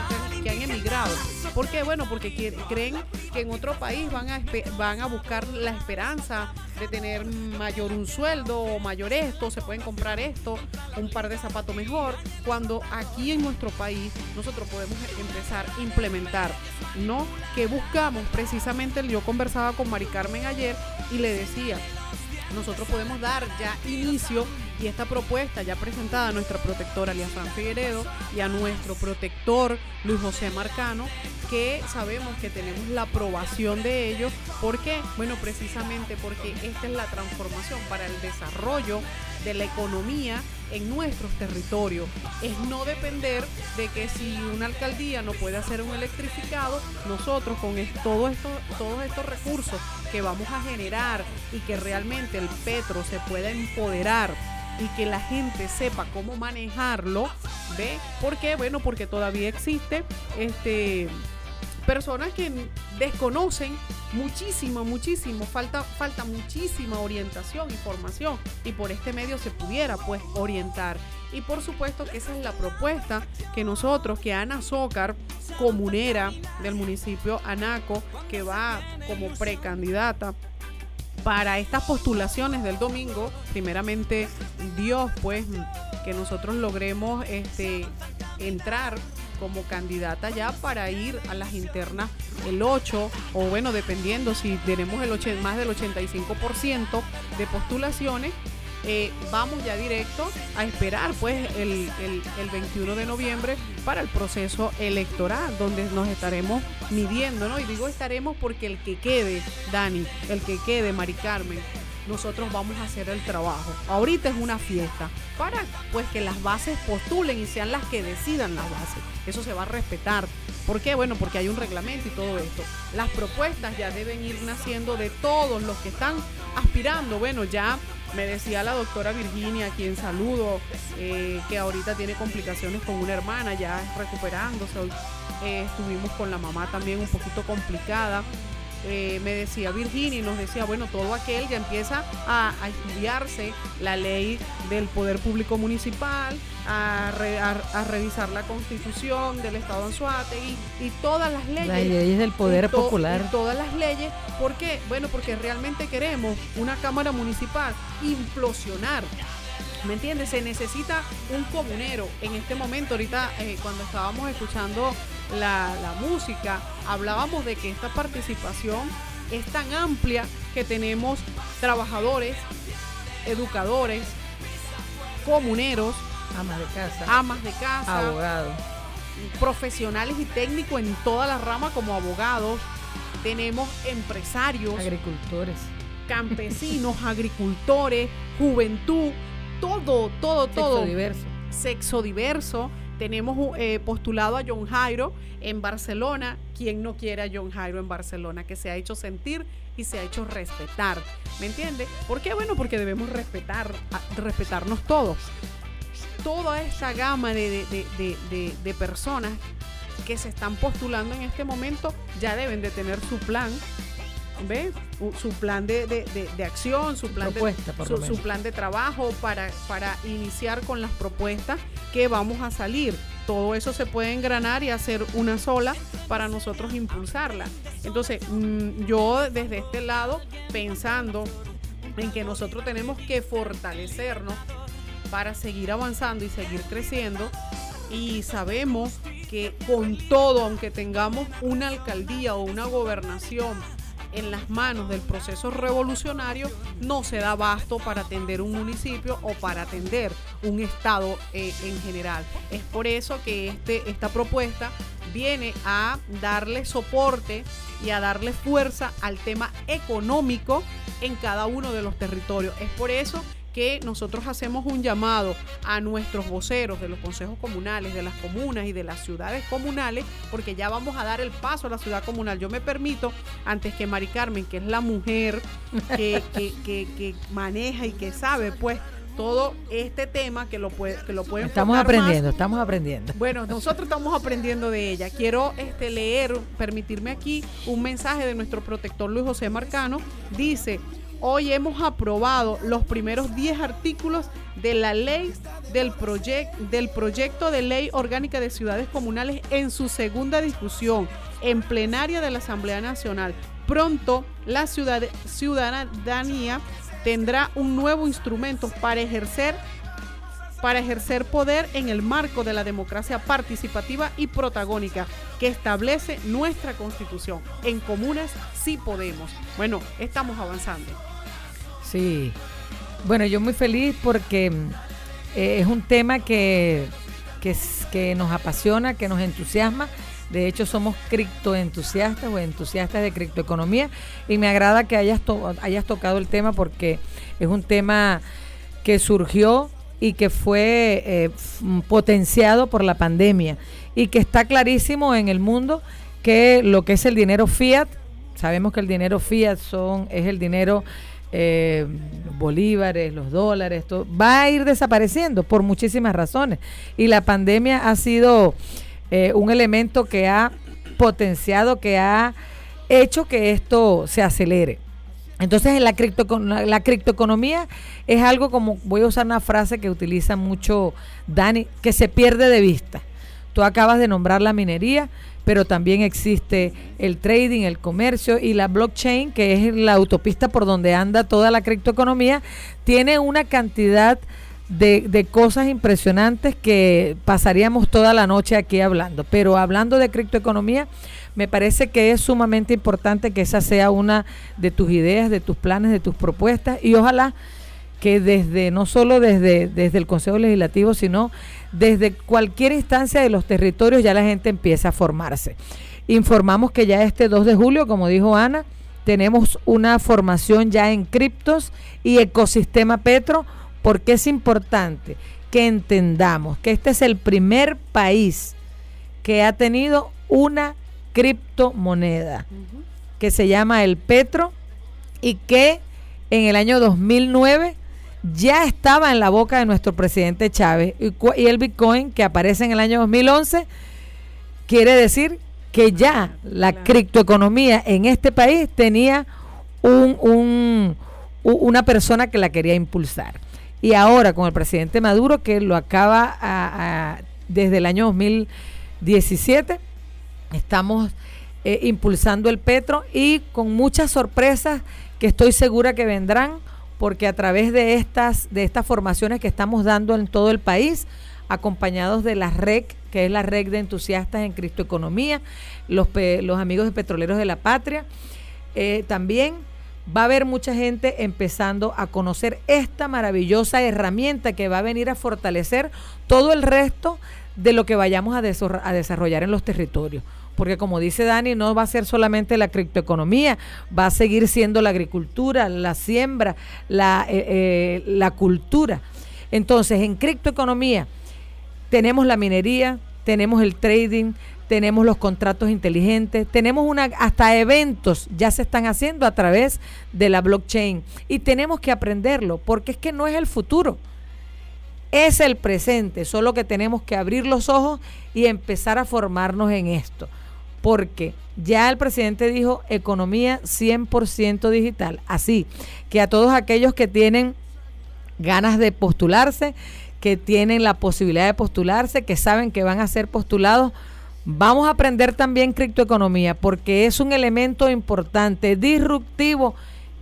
que han emigrado. ¿Por qué? Bueno, porque creen que en otro país van a, van a buscar la esperanza de tener mayor un sueldo o mayor esto, se pueden comprar esto, un par de zapatos mejor, cuando aquí en nuestro país nosotros podemos empezar a implementar, ¿no? Que buscamos precisamente, yo conversaba con Mari Carmen ayer y le decía, nosotros podemos dar ya inicio y esta propuesta ya presentada a nuestra protectora Fran Figueredo y a nuestro protector Luis José Marcano, que sabemos que tenemos la aprobación de ellos. ¿Por qué? Bueno, precisamente porque esta es la transformación para el desarrollo de la economía en nuestros territorios. Es no depender de que si una alcaldía no puede hacer un electrificado, nosotros con todos estos recursos que vamos a generar y que realmente el petro se pueda empoderar y que la gente sepa cómo manejarlo, ¿ve? ¿Por qué? Bueno, porque todavía existe este personas que desconocen muchísimo, muchísimo, falta, falta muchísima orientación y formación y por este medio se pudiera pues orientar. Y por supuesto que esa es la propuesta que nosotros, que Ana Zócar, comunera del municipio Anaco, que va como precandidata para estas postulaciones del domingo, primeramente Dios, pues que nosotros logremos este entrar como candidata ya para ir a las internas el 8 o bueno, dependiendo si tenemos el 80, más del 85% de postulaciones, eh, vamos ya directo a esperar pues el, el- el 21 de noviembre para el proceso electoral, donde nos estaremos midiendo, ¿no? Y digo estaremos porque el que quede, Dani, el que quede, Mari Carmen, nosotros vamos a hacer el trabajo. Ahorita es una fiesta para pues que las bases postulen y sean las que decidan las bases. Eso se va a respetar. ¿Por qué? Bueno, porque hay un reglamento y todo esto. Las propuestas ya deben ir naciendo de todos los que están aspirando. Bueno, ya me decía la doctora Virginia, quien saludo, eh, que ahorita tiene complicaciones con una hermana, ya recuperándose. Eh, estuvimos con la mamá también un poquito complicada. Eh, me decía Virginia y nos decía, bueno, todo aquel ya empieza a, a estudiarse la ley del poder público municipal, a, re- a- a revisar la constitución del estado de Anzuategui y todas las leyes. Las leyes del poder Y to- popular. y todas las leyes. ¿Por qué? Bueno, porque realmente queremos una Cámara Municipal implosionar. ¿Me entiendes? Se necesita un comunero. En este momento, ahorita, eh, cuando estábamos escuchando la, la música, hablábamos de que esta participación es tan amplia que tenemos trabajadores, educadores, comuneros, Amas de casa. amas de casa, Abogado. profesionales y técnicos en todas las ramas como abogados. Tenemos empresarios, Agricultores. campesinos, agricultores, juventud, todo, todo, todo. Sexo diverso. Sexo diverso. Tenemos eh, postulado a John Jairo en Barcelona. ¿Quién no quiere a John Jairo en Barcelona? Que se ha hecho sentir y se ha hecho respetar. ¿Me entiende? ¿Por qué? Bueno, porque debemos respetar, respetarnos todos. Toda esta gama de- de- de- de personas que se están postulando en este momento ya deben de tener su plan ¿Ve? Su plan de, de- de- de acción, su plan, propuesta, de, su, su plan de trabajo para, para iniciar con las propuestas que vamos a salir. Todo eso se puede engranar y hacer una sola para nosotros impulsarla. Entonces, mm, yo desde este lado, pensando en que nosotros tenemos que fortalecernos para seguir avanzando y seguir creciendo, y sabemos que con todo, aunque tengamos una alcaldía o una gobernación en las manos del proceso revolucionario, no se da abasto para atender un municipio o para atender un estado eh, en general. Es por eso que este, esta propuesta viene a darle soporte y a darle fuerza al tema económico en cada uno de los territorios. Es por eso que nosotros hacemos un llamado a nuestros voceros de los consejos comunales, de las comunas y de las ciudades comunales, porque ya vamos a dar el paso a la ciudad comunal. Yo me permito, antes que Mari Carmen, que es la mujer que, que, que- que maneja y que sabe, pues, todo este tema que lo puede, que lo puede Estamos más aprendiendo, estamos aprendiendo. bueno, nosotros estamos aprendiendo de ella. Quiero este, leer, permitirme aquí un mensaje de nuestro protector Luis José Marcano. Dice, hoy hemos aprobado los primeros 10 artículos de la ley del, proyec- del proyecto de ley orgánica de ciudades comunales en su segunda discusión en plenaria de la Asamblea Nacional. Pronto la ciudad- ciudadanía tendrá un nuevo instrumento para ejercer para ejercer poder en el marco de la democracia participativa y protagónica que establece nuestra constitución. En comunas sí podemos. Bueno, estamos avanzando. Sí. Bueno, yo muy feliz porque mm, eh, es un tema que, que, que nos apasiona, que nos entusiasma. De hecho, somos criptoentusiastas o entusiastas de criptoeconomía y me agrada que hayas, to- hayas tocado el tema porque es un tema que surgió y que fue eh, f- potenciado por la pandemia y que está clarísimo en el mundo que lo que es el dinero fiat, sabemos que el dinero fiat son, es el dinero eh, bolívares, los dólares, va a ir desapareciendo por muchísimas razones. Y la pandemia ha sido eh, un elemento que ha potenciado, que ha hecho que esto se acelere. Entonces, en la, cripto, la criptoeconomía es algo como, voy a usar una frase que utiliza mucho Dani, que se pierde de vista. Tú acabas de nombrar la minería, pero también existe el trading, el comercio y la blockchain, que es la autopista por donde anda toda la criptoeconomía, tiene una cantidad de, de cosas impresionantes que pasaríamos toda la noche aquí hablando. Pero hablando de criptoeconomía, me parece que es sumamente importante que esa sea una de tus ideas, de tus planes, de tus propuestas y ojalá que desde, no solo desde, desde el Consejo Legislativo, sino desde cualquier instancia de los territorios ya la gente empieza a formarse. Informamos que ya este 2 de julio, como dijo Ana, tenemos una formación ya en criptos y ecosistema Petro, porque es importante que entendamos que este es el primer país que ha tenido una criptomoneda que se llama el Petro y que en el año 2009 ya estaba en la boca de nuestro presidente Chávez y, el Bitcoin que aparece en el año 2011 quiere decir que ya la criptoeconomía en este país tenía un, una persona que la quería impulsar. Y ahora con el presidente Maduro que lo acaba a- a- desde el año 2017, estamos eh, impulsando el Petro y con muchas sorpresas que estoy segura que vendrán porque a través de estas de estas formaciones que estamos dando en todo el país acompañados de la REC, que es la REC de entusiastas en criptoeconomía, los, los amigos de Petroleros de la Patria, eh, también va a haber mucha gente empezando a conocer esta maravillosa herramienta que va a venir a fortalecer todo el resto de lo que vayamos a desarrollar en los territorios. Porque como dice Dani, no va a ser solamente la criptoeconomía, va a seguir siendo la agricultura, la siembra, la, eh, eh, la cultura. Entonces, en criptoeconomía tenemos la minería, tenemos el trading, tenemos los contratos inteligentes, tenemos una hasta eventos ya se están haciendo a través de la blockchain y tenemos que aprenderlo porque es que no es el futuro. Es el presente, solo que tenemos que abrir los ojos y empezar a formarnos en esto. Porque ya el presidente dijo economía 100% digital. Así que a todos aquellos que tienen ganas de postularse, que tienen la posibilidad de postularse, que saben que van a ser postulados, vamos a aprender también criptoeconomía porque es un elemento importante, disruptivo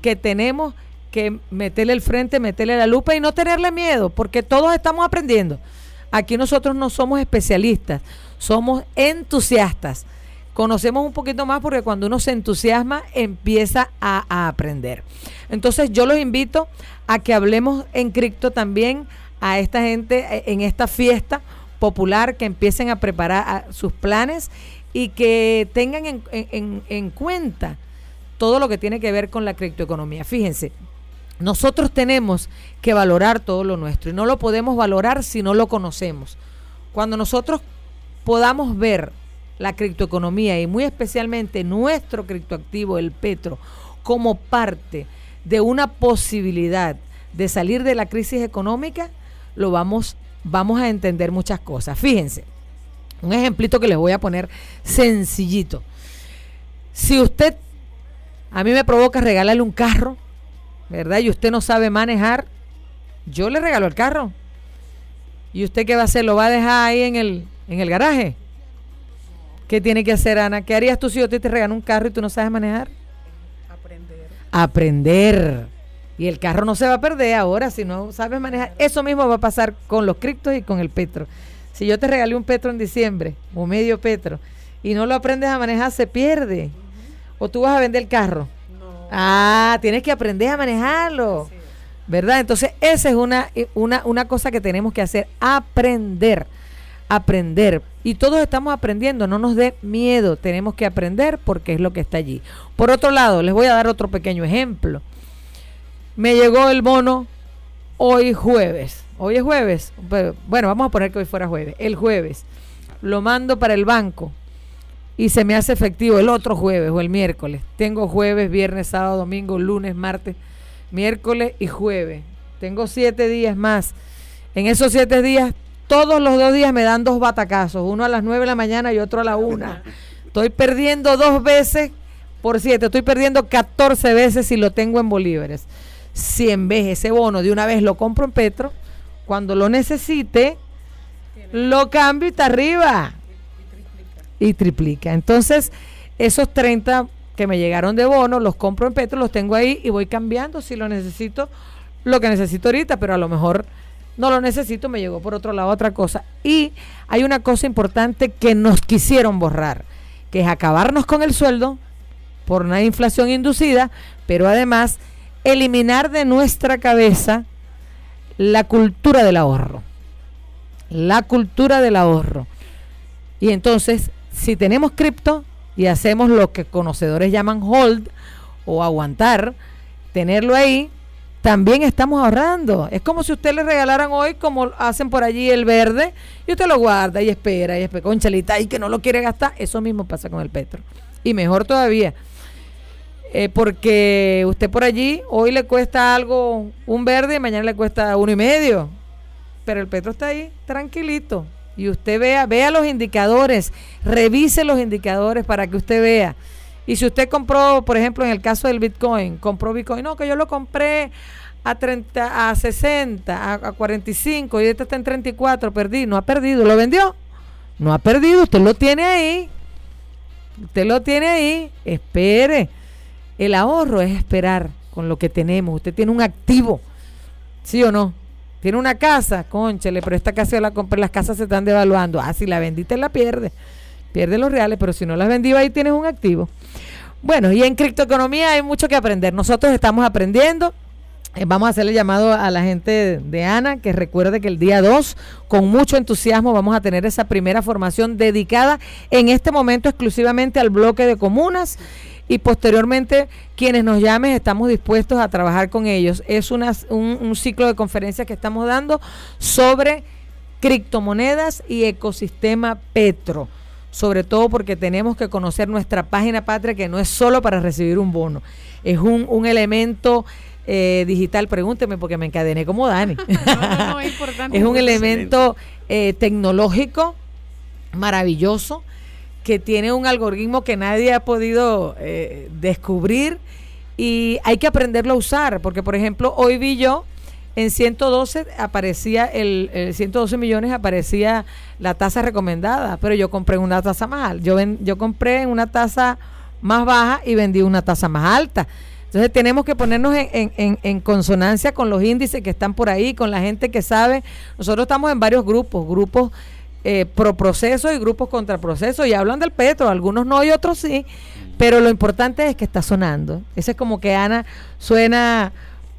que tenemos que meterle el frente, meterle la lupa y no tenerle miedo, porque todos estamos aprendiendo. Aquí nosotros no somos especialistas, somos entusiastas. Conocemos un poquito más porque cuando uno se entusiasma empieza a, aprender. Entonces yo los invito a que hablemos en cripto también a esta gente eh, en esta fiesta popular, que empiecen a preparar sus planes y que tengan en, en- en cuenta todo lo que tiene que ver con la criptoeconomía. Fíjense, nosotros tenemos que valorar todo lo nuestro y no lo podemos valorar si no lo conocemos. Cuando nosotros podamos ver la criptoeconomía y muy especialmente nuestro criptoactivo, el petro, como parte de una posibilidad de salir de la crisis económica, lo vamos, vamos a entender muchas cosas. Fíjense, un ejemplito que les voy a poner sencillito. Si usted a mí me provoca regalarle un carro, ¿verdad? Y usted no sabe manejar, yo le regalo el carro. ¿Y usted qué va a hacer? ¿Lo va a dejar ahí en el, en el garaje? ¿Qué tiene que hacer, Ana? ¿Qué harías tú si yo te, te regalo un carro y tú no sabes manejar? Aprender. Aprender. Y el carro no se va a perder ahora si no sabes manejar. Eso mismo va a pasar con los criptos y con el petro. Si yo te regalé un petro en diciembre, o medio petro, y no lo aprendes a manejar, se pierde. O tú vas a vender el carro. Ah, tienes que aprender a manejarlo. ¿Verdad? Entonces, esa es una, eh, una, una cosa que tenemos que hacer, aprender, aprender. Y todos estamos aprendiendo, no nos dé miedo, tenemos que aprender porque es lo que está allí. Por otro lado, les voy a dar otro pequeño ejemplo. Me llegó el bono hoy jueves. Hoy es jueves. bueno, vamos a poner que hoy fuera jueves. El jueves. Lo mando para el banco y se me hace efectivo el otro jueves o el miércoles. Tengo jueves, viernes, sábado, domingo, lunes, martes, miércoles y jueves. Tengo siete días más. En esos siete días, todos los dos días me dan dos batacazos, uno a las nueve de la mañana y otro a la una. Estoy perdiendo dos veces por siete, estoy perdiendo 14 veces si lo tengo en bolívares. Si en vez ese bono de una vez lo compro en Petro, cuando lo necesite, lo cambio y está arriba y triplica. Entonces, esos 30 que me llegaron de bono, los compro en Petro, los tengo ahí y voy cambiando si lo necesito, lo que necesito ahorita, pero a lo mejor no lo necesito, me llegó por otro lado otra cosa. Y hay una cosa importante que nos quisieron borrar, que es acabarnos con el sueldo por una inflación inducida, pero además eliminar de nuestra cabeza la cultura del ahorro. La cultura del ahorro. Y entonces, si tenemos cripto y hacemos lo que conocedores llaman hold o aguantar, tenerlo ahí, también estamos ahorrando. Es como si usted le regalaran hoy, como hacen por allí el verde, y usted lo guarda y espera, y espera, conchalita, y que no lo quiere gastar. Eso mismo pasa con el petro. Y mejor todavía, eh, porque usted por allí hoy le cuesta algo un verde y mañana le cuesta uno y medio. Pero el petro está ahí tranquilito. Y usted vea, vea los indicadores, revise los indicadores para que usted vea. Y si usted compró, por ejemplo, en el caso del Bitcoin, compró Bitcoin, no, que yo lo compré a 30, a 60, a, a 45 y este está en 34, perdí, no ha perdido, ¿lo vendió? No ha perdido, usted lo tiene ahí. Usted lo tiene ahí, espere. El ahorro es esperar con lo que tenemos. Usted tiene un activo, ¿sí o no? Tiene una casa, conchele, pero esta casa yo la compré, las casas se están devaluando. Ah, si la vendiste la pierde. Pierde los reales, pero si no las vendió ahí tienes un activo. Bueno, y en criptoeconomía hay mucho que aprender. Nosotros estamos aprendiendo. Eh, Vamos a hacerle llamado a la gente de, Ana, que recuerde que el día 2, con mucho entusiasmo, vamos a tener esa primera formación dedicada en este momento exclusivamente al bloque de comunas y posteriormente quienes nos llamen estamos dispuestos a trabajar con ellos. Es una- un, un ciclo de conferencias que estamos dando sobre criptomonedas y ecosistema Petro. Sobre todo porque tenemos que conocer nuestra página patria, que no es solo para recibir un bono, es un, un elemento eh, digital. Pregúnteme porque me encadené como Dani. No, no, no, es importante. es un elemento eh, tecnológico maravilloso que tiene un algoritmo que nadie ha podido eh, descubrir y hay que aprenderlo a usar, porque por ejemplo, hoy vi yo en 112 aparecía el, el 112 millones aparecía la tasa recomendada, pero yo compré una tasa más alta. Yo ven- yo compré una tasa más baja y vendí una tasa más alta. Entonces tenemos que ponernos en consonancia con los índices que están por ahí, con la gente que sabe. Nosotros estamos en varios grupos, grupos eh, pro proceso y grupos contra proceso y hablan del petro, algunos no y otros sí, pero lo importante es que está sonando. Ese es como que Ana suena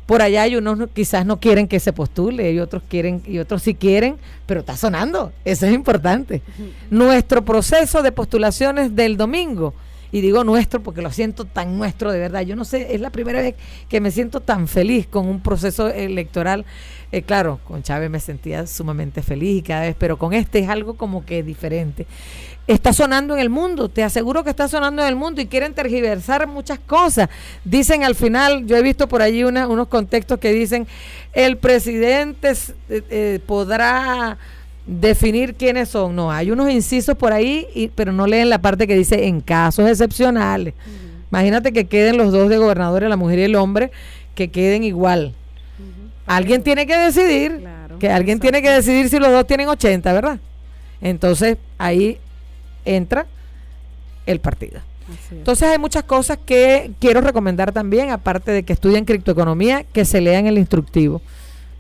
por allá y unos no- quizás no quieren que se postule y otros quieren y otros sí quieren, pero está sonando. Eso es importante. Nuestro proceso de postulaciones del domingo y digo nuestro porque lo siento tan nuestro de verdad. Yo no sé, es la primera vez que me siento tan feliz con un proceso electoral. Eh, claro, con Chávez me sentía sumamente feliz y cada vez, pero con este es algo como que diferente. Está sonando en el mundo, te aseguro que está sonando en el mundo y quieren tergiversar muchas cosas. Dicen al final, yo he visto por allí una- unos contextos que dicen, el presidente eh, eh, podrá definir quiénes son. No, hay unos incisos por ahí, y- pero no leen la parte que dice en casos excepcionales. Imagínate que queden los dos de gobernadores, la mujer y el hombre, que queden igual. Alguien tiene que decidir, Claro, que alguien tiene que decidir si los dos tienen 80, ¿verdad? Entonces ahí entra el partido. Entonces hay muchas cosas que quiero recomendar también, aparte de que estudien criptoeconomía, que se lean el instructivo.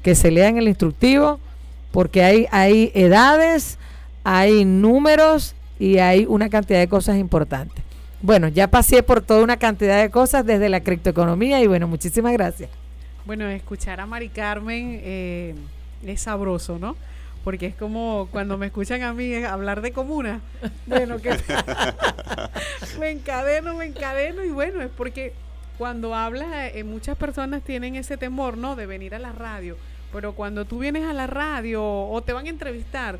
Que se lean el instructivo, porque hay, hay edades, hay números y hay una cantidad de cosas importantes. Bueno, ya pasé por toda una cantidad de cosas desde la criptoeconomía y bueno, muchísimas gracias. Bueno, escuchar a Mari Carmen eh, es sabroso, ¿no? Porque es como cuando me escuchan a mí hablar de comuna. Bueno, que me encadeno, me encadeno y bueno, es porque cuando hablas, eh, muchas personas tienen ese temor, ¿no? De venir a la radio. Pero cuando tú vienes a la radio o te van a entrevistar,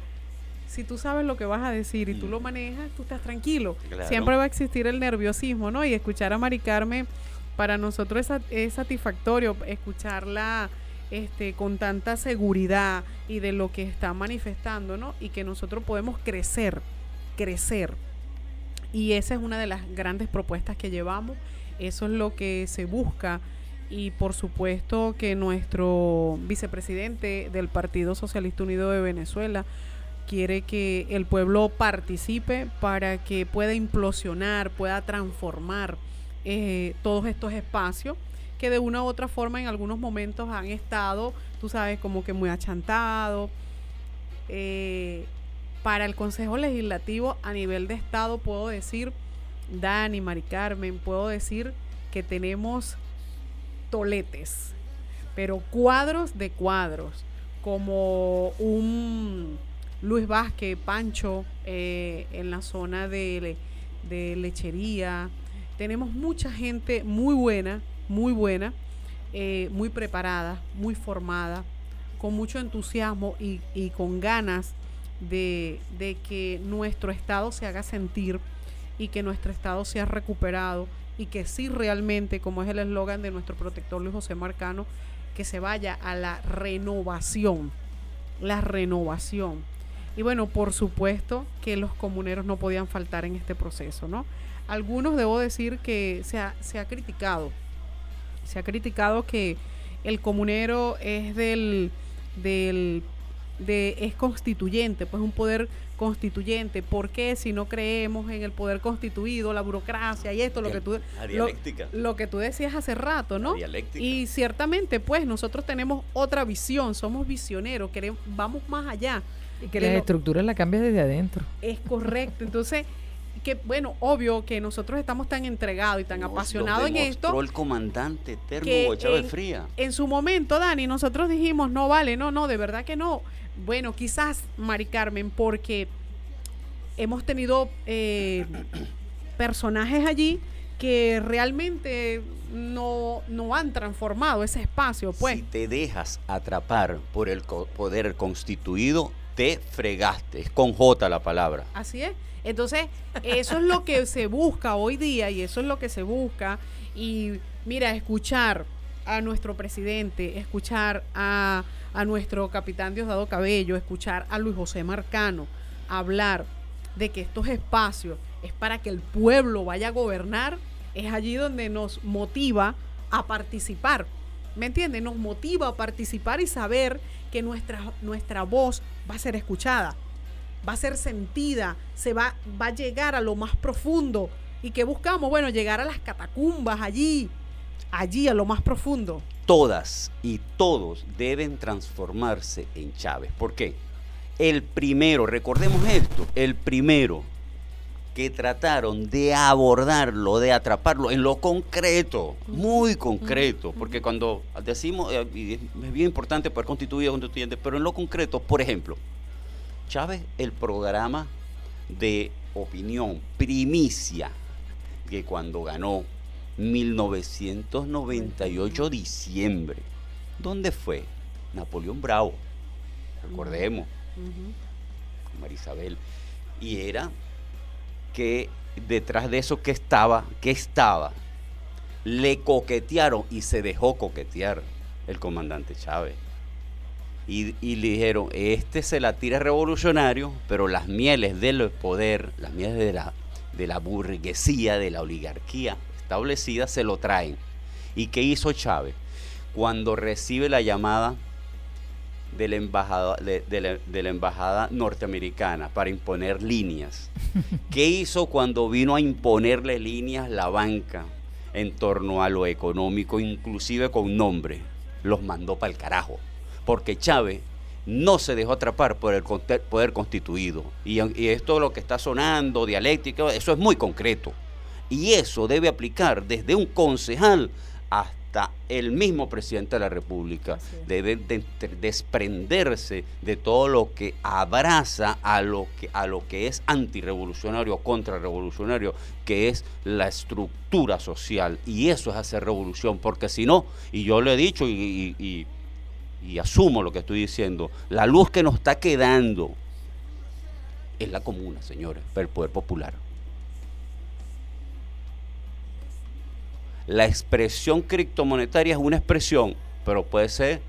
si tú sabes lo que vas a decir y tú lo manejas, tú estás tranquilo. Claro. Siempre va a existir el nerviosismo, ¿no? Y escuchar a Mari Carmen, para nosotros es satisfactorio escucharla este, con tanta seguridad y de lo que está manifestando, ¿no? Y que nosotros podemos crecer, crecer. Y esa es una de las grandes propuestas que llevamos. Eso es lo que se busca. Y por supuesto que nuestro vicepresidente del Partido Socialista Unido de Venezuela quiere que el pueblo participe para que pueda implosionar, pueda transformar eh, todos estos espacios que de una u otra forma en algunos momentos han estado, tú sabes, como que muy achantados. Eh, para el Consejo Legislativo a nivel de Estado puedo decir, Dani, Mari Carmen, puedo decir que tenemos toletes, pero cuadros de cuadros, como un Luis Vázquez, Pancho, eh, en la zona de, de lechería. Tenemos mucha gente muy buena, muy buena, eh, muy preparada, muy formada, con mucho entusiasmo y, con ganas de, de que nuestro Estado se haga sentir y que nuestro Estado sea recuperado y que sí realmente, como es el eslogan de nuestro protector Luis José Marcano, que se vaya a la renovación, la renovación. Y bueno, por supuesto que los comuneros no podían faltar en este proceso, ¿no? Algunos debo decir que se ha, se ha criticado, se ha criticado que el comunero es del, del de, es constituyente, pues un poder constituyente. ¿Por qué si no creemos en el poder constituido, la burocracia y esto, lo que tú, La lo, dialéctica. lo que tú decías hace rato, ¿no? La dialéctica. Y ciertamente, pues nosotros tenemos otra visión, somos visioneros, queremos, vamos más allá. Y que lo- estructuras las cambias desde adentro. es correcto. Entonces, que bueno, obvio que nosotros estamos tan entregados y tan Nos- apasionados en esto. el comandante Hugo Chávez Fría. En su momento, Dani, nosotros dijimos, no vale, no, no, de verdad que no. Bueno, quizás, Mari Carmen, porque hemos tenido eh, personajes allí que realmente no, no han transformado ese espacio, pues. Si te dejas atrapar por el poder constituido, te fregaste. Es con J la palabra. Así es. Entonces, eso es lo que se busca hoy día y eso es lo que se busca. Y mira, escuchar a nuestro presidente, escuchar a, a nuestro capitán Diosdado Cabello, escuchar a Luis José Marcano hablar de que estos espacios es para que el pueblo vaya a gobernar, es allí donde nos motiva a participar. ¿Me entiendes? Nos motiva a participar y saber que nuestra, nuestra voz va a ser escuchada va a ser sentida, se va, va a llegar a lo más profundo. ¿Y que buscamos? Bueno, llegar a las catacumbas allí, allí a lo más profundo. Todas y todos deben transformarse en Chávez. ¿Por qué? El primero, recordemos esto, el primero que trataron de abordarlo, de atraparlo en lo concreto, muy concreto, porque cuando decimos, eh, y es bien importante poder constituir constituyente, pero en lo concreto, por ejemplo, Chávez, el programa de opinión, primicia, que cuando ganó 1998 diciembre, ¿dónde fue? Napoleón Bravo, recordemos, Marisabel, y era que detrás de eso que estaba, que estaba, le coquetearon y se dejó coquetear el comandante Chávez. Y, y le dijeron, este se la tira revolucionario, pero las mieles del poder, las mieles de la, de la burguesía, de la oligarquía establecida, se lo traen. ¿Y qué hizo Chávez? Cuando recibe la llamada de la embajada, de, de la, de la embajada norteamericana para imponer líneas. ¿Qué hizo cuando vino a imponerle líneas la banca en torno a lo económico, inclusive con nombre? Los mandó para el carajo. Porque Chávez no se dejó atrapar por el poder constituido. Y, y esto lo que está sonando, dialéctica, eso es muy concreto. Y eso debe aplicar desde un concejal hasta el mismo presidente de la República. Debe de- de- desprenderse de todo lo que abraza a lo que, a lo que es antirrevolucionario o contrarrevolucionario, que es la estructura social. Y eso es hacer revolución, porque si no, y yo lo he dicho y, y- y- y asumo lo que estoy diciendo, la luz que nos está quedando es la comuna, señores, el poder popular. La expresión criptomonetaria es una expresión, pero puede ser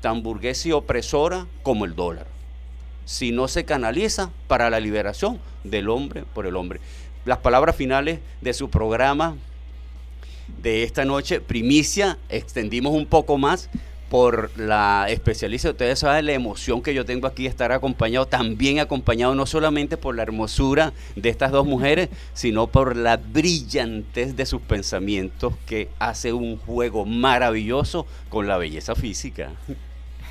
tan burguesa y opresora como el dólar. Si no se canaliza para la liberación del hombre por el hombre. Las palabras finales de su programa de esta noche, primicia, extendimos un poco más por la especialista. Ustedes saben la emoción que yo tengo aquí estar acompañado, también acompañado no solamente por la hermosura de estas dos mujeres, sino por la brillantez de sus pensamientos que hace un juego maravilloso con la belleza física.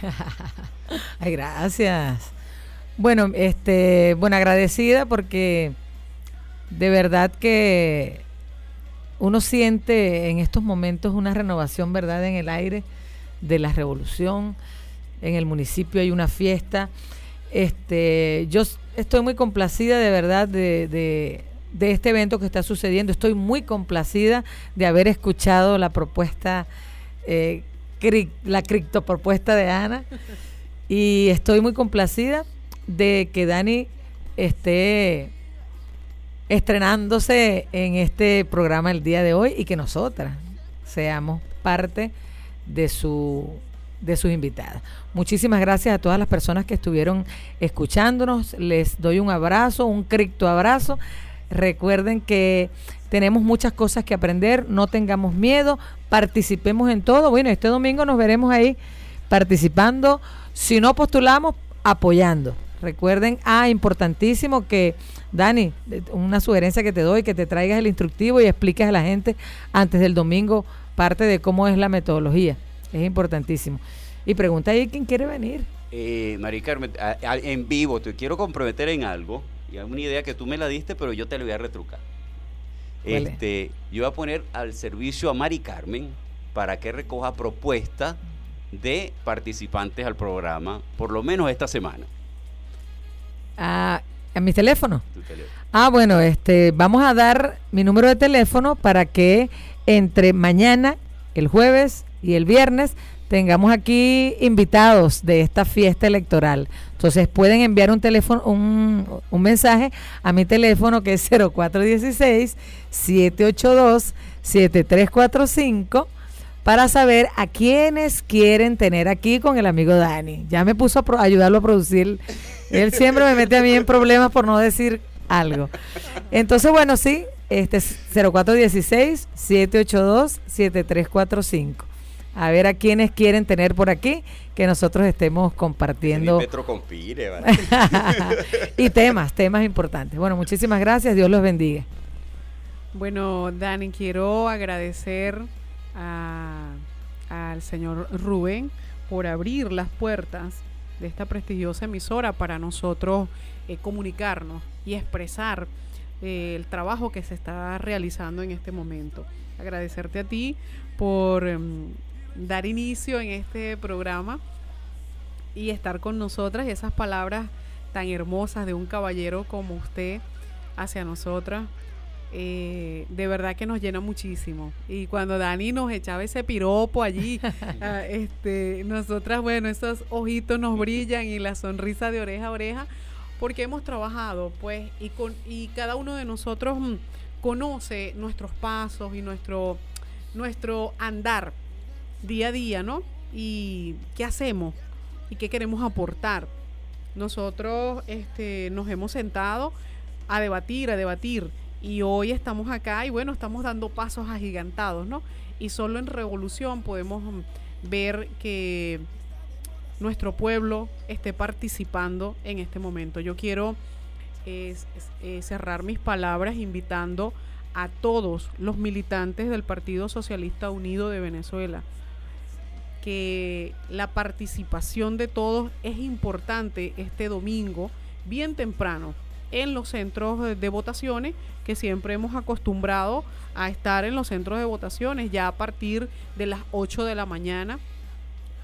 Ay, gracias. Bueno, este, bueno, agradecida porque de verdad que uno siente en estos momentos una renovación, ¿verdad?, en el aire de la revolución. En el municipio hay una fiesta. Este, yo estoy muy complacida de verdad de, de- este evento que está sucediendo. Estoy muy complacida de haber escuchado la propuesta, eh, la criptopropuesta de Ana. Y estoy muy complacida de que Dani esté estrenándose en este programa el día de hoy y que nosotras seamos parte de su de sus invitadas. Muchísimas gracias a todas las personas que estuvieron escuchándonos. Les doy un abrazo, un cripto abrazo. Recuerden que tenemos muchas cosas que aprender, no tengamos miedo, participemos en todo. Bueno, este domingo nos veremos ahí participando. Si no postulamos, apoyando. Recuerden, ah, importantísimo que, Dani, una sugerencia que te doy, que te traigas el instructivo y expliques a la gente antes del domingo parte de cómo es la metodología. Es importantísimo. Y pregunta ahí quién quiere venir. Eh, Mari Carmen, a- a- en vivo te quiero comprometer en algo. Y es una idea que tú me la diste, pero yo te la voy a retrucar. Este, yo voy a poner al servicio a Mari Carmen para que recoja propuestas de participantes al programa, por lo menos esta semana. A, a mi teléfono. Tu teléfono. Ah, bueno, este, vamos a dar mi número de teléfono para que entre mañana, el jueves y el viernes tengamos aquí invitados de esta fiesta electoral. Entonces pueden enviar un teléfono, un, un mensaje a mi teléfono que es 0416 782 7345 para saber a quiénes quieren tener aquí con el amigo Dani. Ya me puso a ayudarlo a producir. Él siempre me mete a mí en problemas por no decir algo. Entonces, bueno, sí, este es 0416-782-7345. A ver a quiénes quieren tener por aquí, que nosotros estemos compartiendo. Petro Compire, ¿vale? y temas, temas importantes. Bueno, muchísimas gracias, Dios los bendiga. Bueno, Dani, quiero agradecer a- al señor Rubén por abrir las puertas de esta prestigiosa emisora para nosotros eh, comunicarnos y expresar eh, el trabajo que se está realizando en este momento. Agradecerte a ti por em, dar inicio en este programa y estar con nosotras y esas palabras tan hermosas de un caballero como usted hacia nosotras. eh, de verdad que nos llena muchísimo. Y cuando Dani nos echaba ese piropo allí, ah, este, nosotras, bueno, esos ojitos nos brillan y la sonrisa de oreja a oreja, porque hemos trabajado, pues, y, con, y cada uno de nosotros mm, conoce nuestros pasos y nuestro, nuestro andar día a día, ¿no? Y qué hacemos y qué queremos aportar. Nosotros este, nos hemos sentado a debatir, a debatir. Y hoy estamos acá y bueno, estamos dando pasos agigantados, ¿no? Y solo en revolución podemos mm, ver que nuestro pueblo esté participando en este momento. Yo quiero eh, cerrar mis palabras invitando a todos los militantes del Partido Socialista Unido de Venezuela que la participación de todos es importante este domingo, bien temprano, en los centros de votaciones, que siempre hemos acostumbrado a estar en los centros de votaciones, ya a partir de las 8 de la mañana.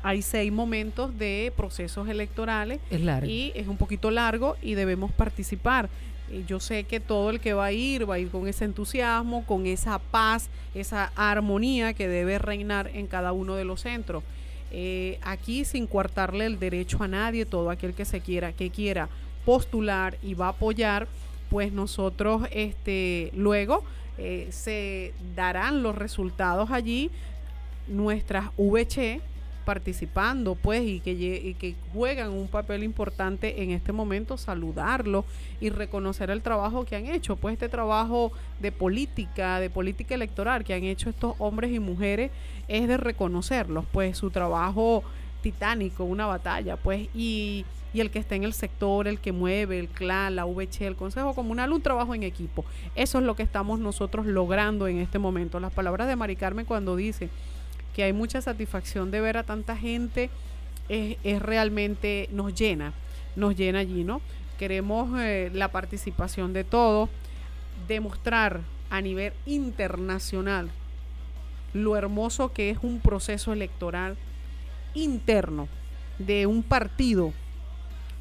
Hay seis momentos de procesos electorales Es largo. y es un poquito largo y debemos participar. Eh, Yo sé que todo el que va a ir va a ir con ese entusiasmo, con esa paz, esa armonía que debe reinar en cada uno de los centros. Eh, aquí sin coartarle el derecho a nadie, todo aquel que se quiera, que quiera postular y va a apoyar, pues nosotros este luego eh, se darán los resultados allí nuestras VC participando pues y que, juegan un papel importante en este momento, saludarlos y reconocer el trabajo que han hecho, pues este trabajo de política, de política electoral que han hecho estos hombres y mujeres es de reconocerlos, pues su trabajo titánico, una batalla, pues y, y el que está en el sector, el que mueve, el clan, la VC, el Consejo Comunal, un trabajo en equipo. Eso es lo que estamos nosotros logrando en este momento. Las palabras de Mari Carmen cuando dice que hay mucha satisfacción de ver a tanta gente, es, realmente, nos llena, nos llena allí, ¿no? Queremos eh, la participación de todos, demostrar a nivel internacional lo hermoso que es un proceso electoral interno de un partido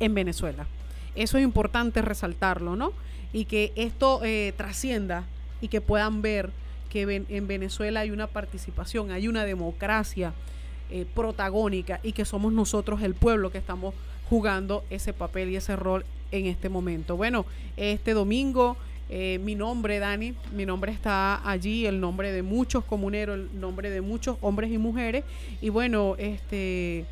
en Venezuela. Eso es importante resaltarlo, ¿no? Y que esto eh, trascienda y que puedan ver que en Venezuela hay una participación, hay una democracia eh, protagónica y que somos nosotros el pueblo que estamos jugando ese papel y ese rol en este momento. Bueno, este domingo eh, mi nombre, Dani, mi nombre está allí, el nombre de muchos comuneros, el nombre de muchos hombres y mujeres. Y bueno, este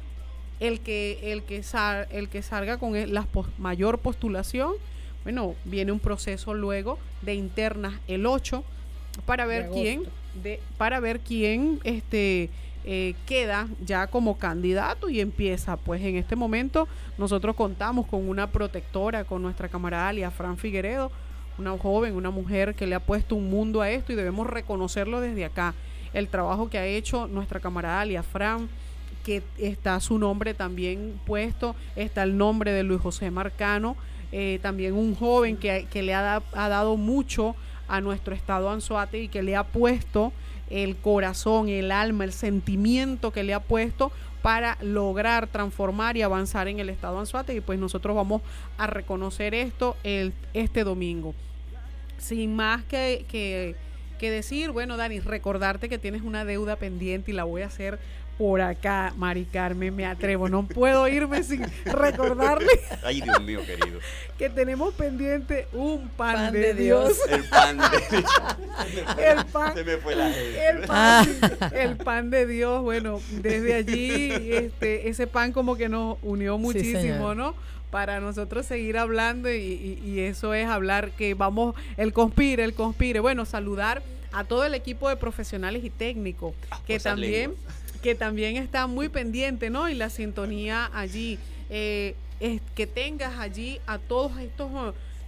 el que el que sal- el que salga con la mayor postulación, bueno, viene un proceso luego de internas el 8 para ver quién de para ver quién este eh, queda ya como candidato y empieza pues en este momento nosotros contamos con una protectora con nuestra camarada Alia Fran Figueredo una joven, una mujer que le ha puesto un mundo a esto y debemos reconocerlo desde acá. El trabajo que ha hecho nuestra camarada Alia Fran, que está su nombre también puesto, está el nombre de Luis José Marcano, eh, también un joven que, que le ha, da- ha dado mucho a nuestro estado Anzuate y que le ha puesto el corazón, el alma, el sentimiento que le ha puesto para lograr transformar y avanzar en el estado Anzuate y pues nosotros vamos a reconocer esto el, este domingo. Sin más que, que, que decir, bueno Dani, recordarte que tienes una deuda pendiente y la voy a hacer por acá, Mari Carmen, me atrevo, no puedo irme sin recordarle Ay, Dios mío, querido. que tenemos pendiente un pan, Pan de, de Dios. Dios. El pan de... El pan, Se me fue la gente. el pan, el pan de Dios, bueno, desde allí este, ese pan como que nos unió muchísimo. ¿no? Para nosotros seguir hablando y, y- y eso es hablar que vamos, el conspire, el conspire. Bueno, saludar a todo el equipo de profesionales y técnicos que cosas también, lenguas. Que también está muy pendiente, ¿no? Y la sintonía allí, eh, es que tengas allí a todos estos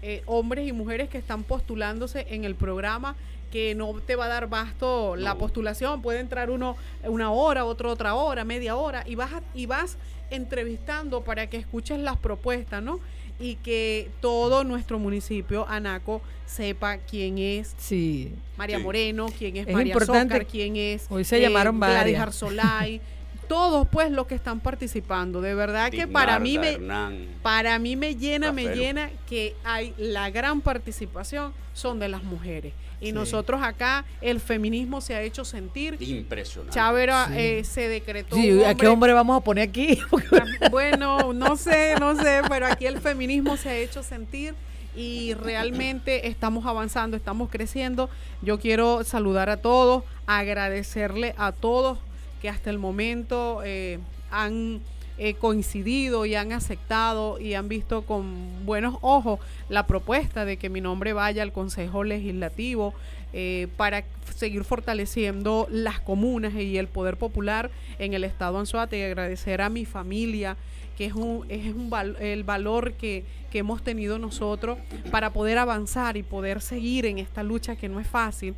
eh, hombres y mujeres que están postulándose en el programa que no te va a dar basto la postulación. Puede entrar uno una hora, otro otra hora, media hora, y vas, a- y vas entrevistando para que escuches las propuestas, ¿no? Y que todo nuestro municipio, Anaco, sepa quién es Sí. María Sí. Moreno, quién es, Es María importante- Zócar, quién es Hoy se llamaron Gladys. Arsolay, todos pues los que están participando. De verdad que para mí me Hernán. para mí me llena, me llena que hay la gran participación son de las mujeres. Y Sí. nosotros acá el feminismo se ha hecho sentir. Impresionante. Chávera Sí. eh, se decretó Sí, ¿A qué hombre vamos a poner aquí? bueno, no sé, no sé, pero aquí el feminismo se ha hecho sentir y realmente estamos avanzando, estamos creciendo. Yo quiero saludar a todos, agradecerle a todos que hasta el momento eh, han eh, coincidido y han aceptado y han visto con buenos ojos la propuesta de que mi nombre vaya al Consejo Legislativo eh, para seguir fortaleciendo las comunas y el poder popular en el estado Anzuate y agradecer a mi familia que es un es un val- el valor que, que hemos tenido nosotros para poder avanzar y poder seguir en esta lucha que no es fácil.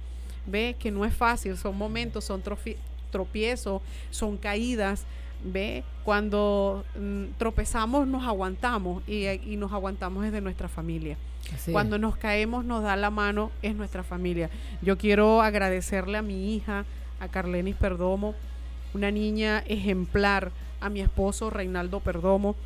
Ve que no es fácil son momentos son tropiezos son caídas ve cuando mm, tropezamos nos aguantamos y, y nos aguantamos desde nuestra familia Así cuando es. nos caemos, nos da la mano, es nuestra familia. Yo quiero agradecerle a mi hija, a Carlenis Perdomo, una niña ejemplar, a mi esposo Reinaldo Perdomo,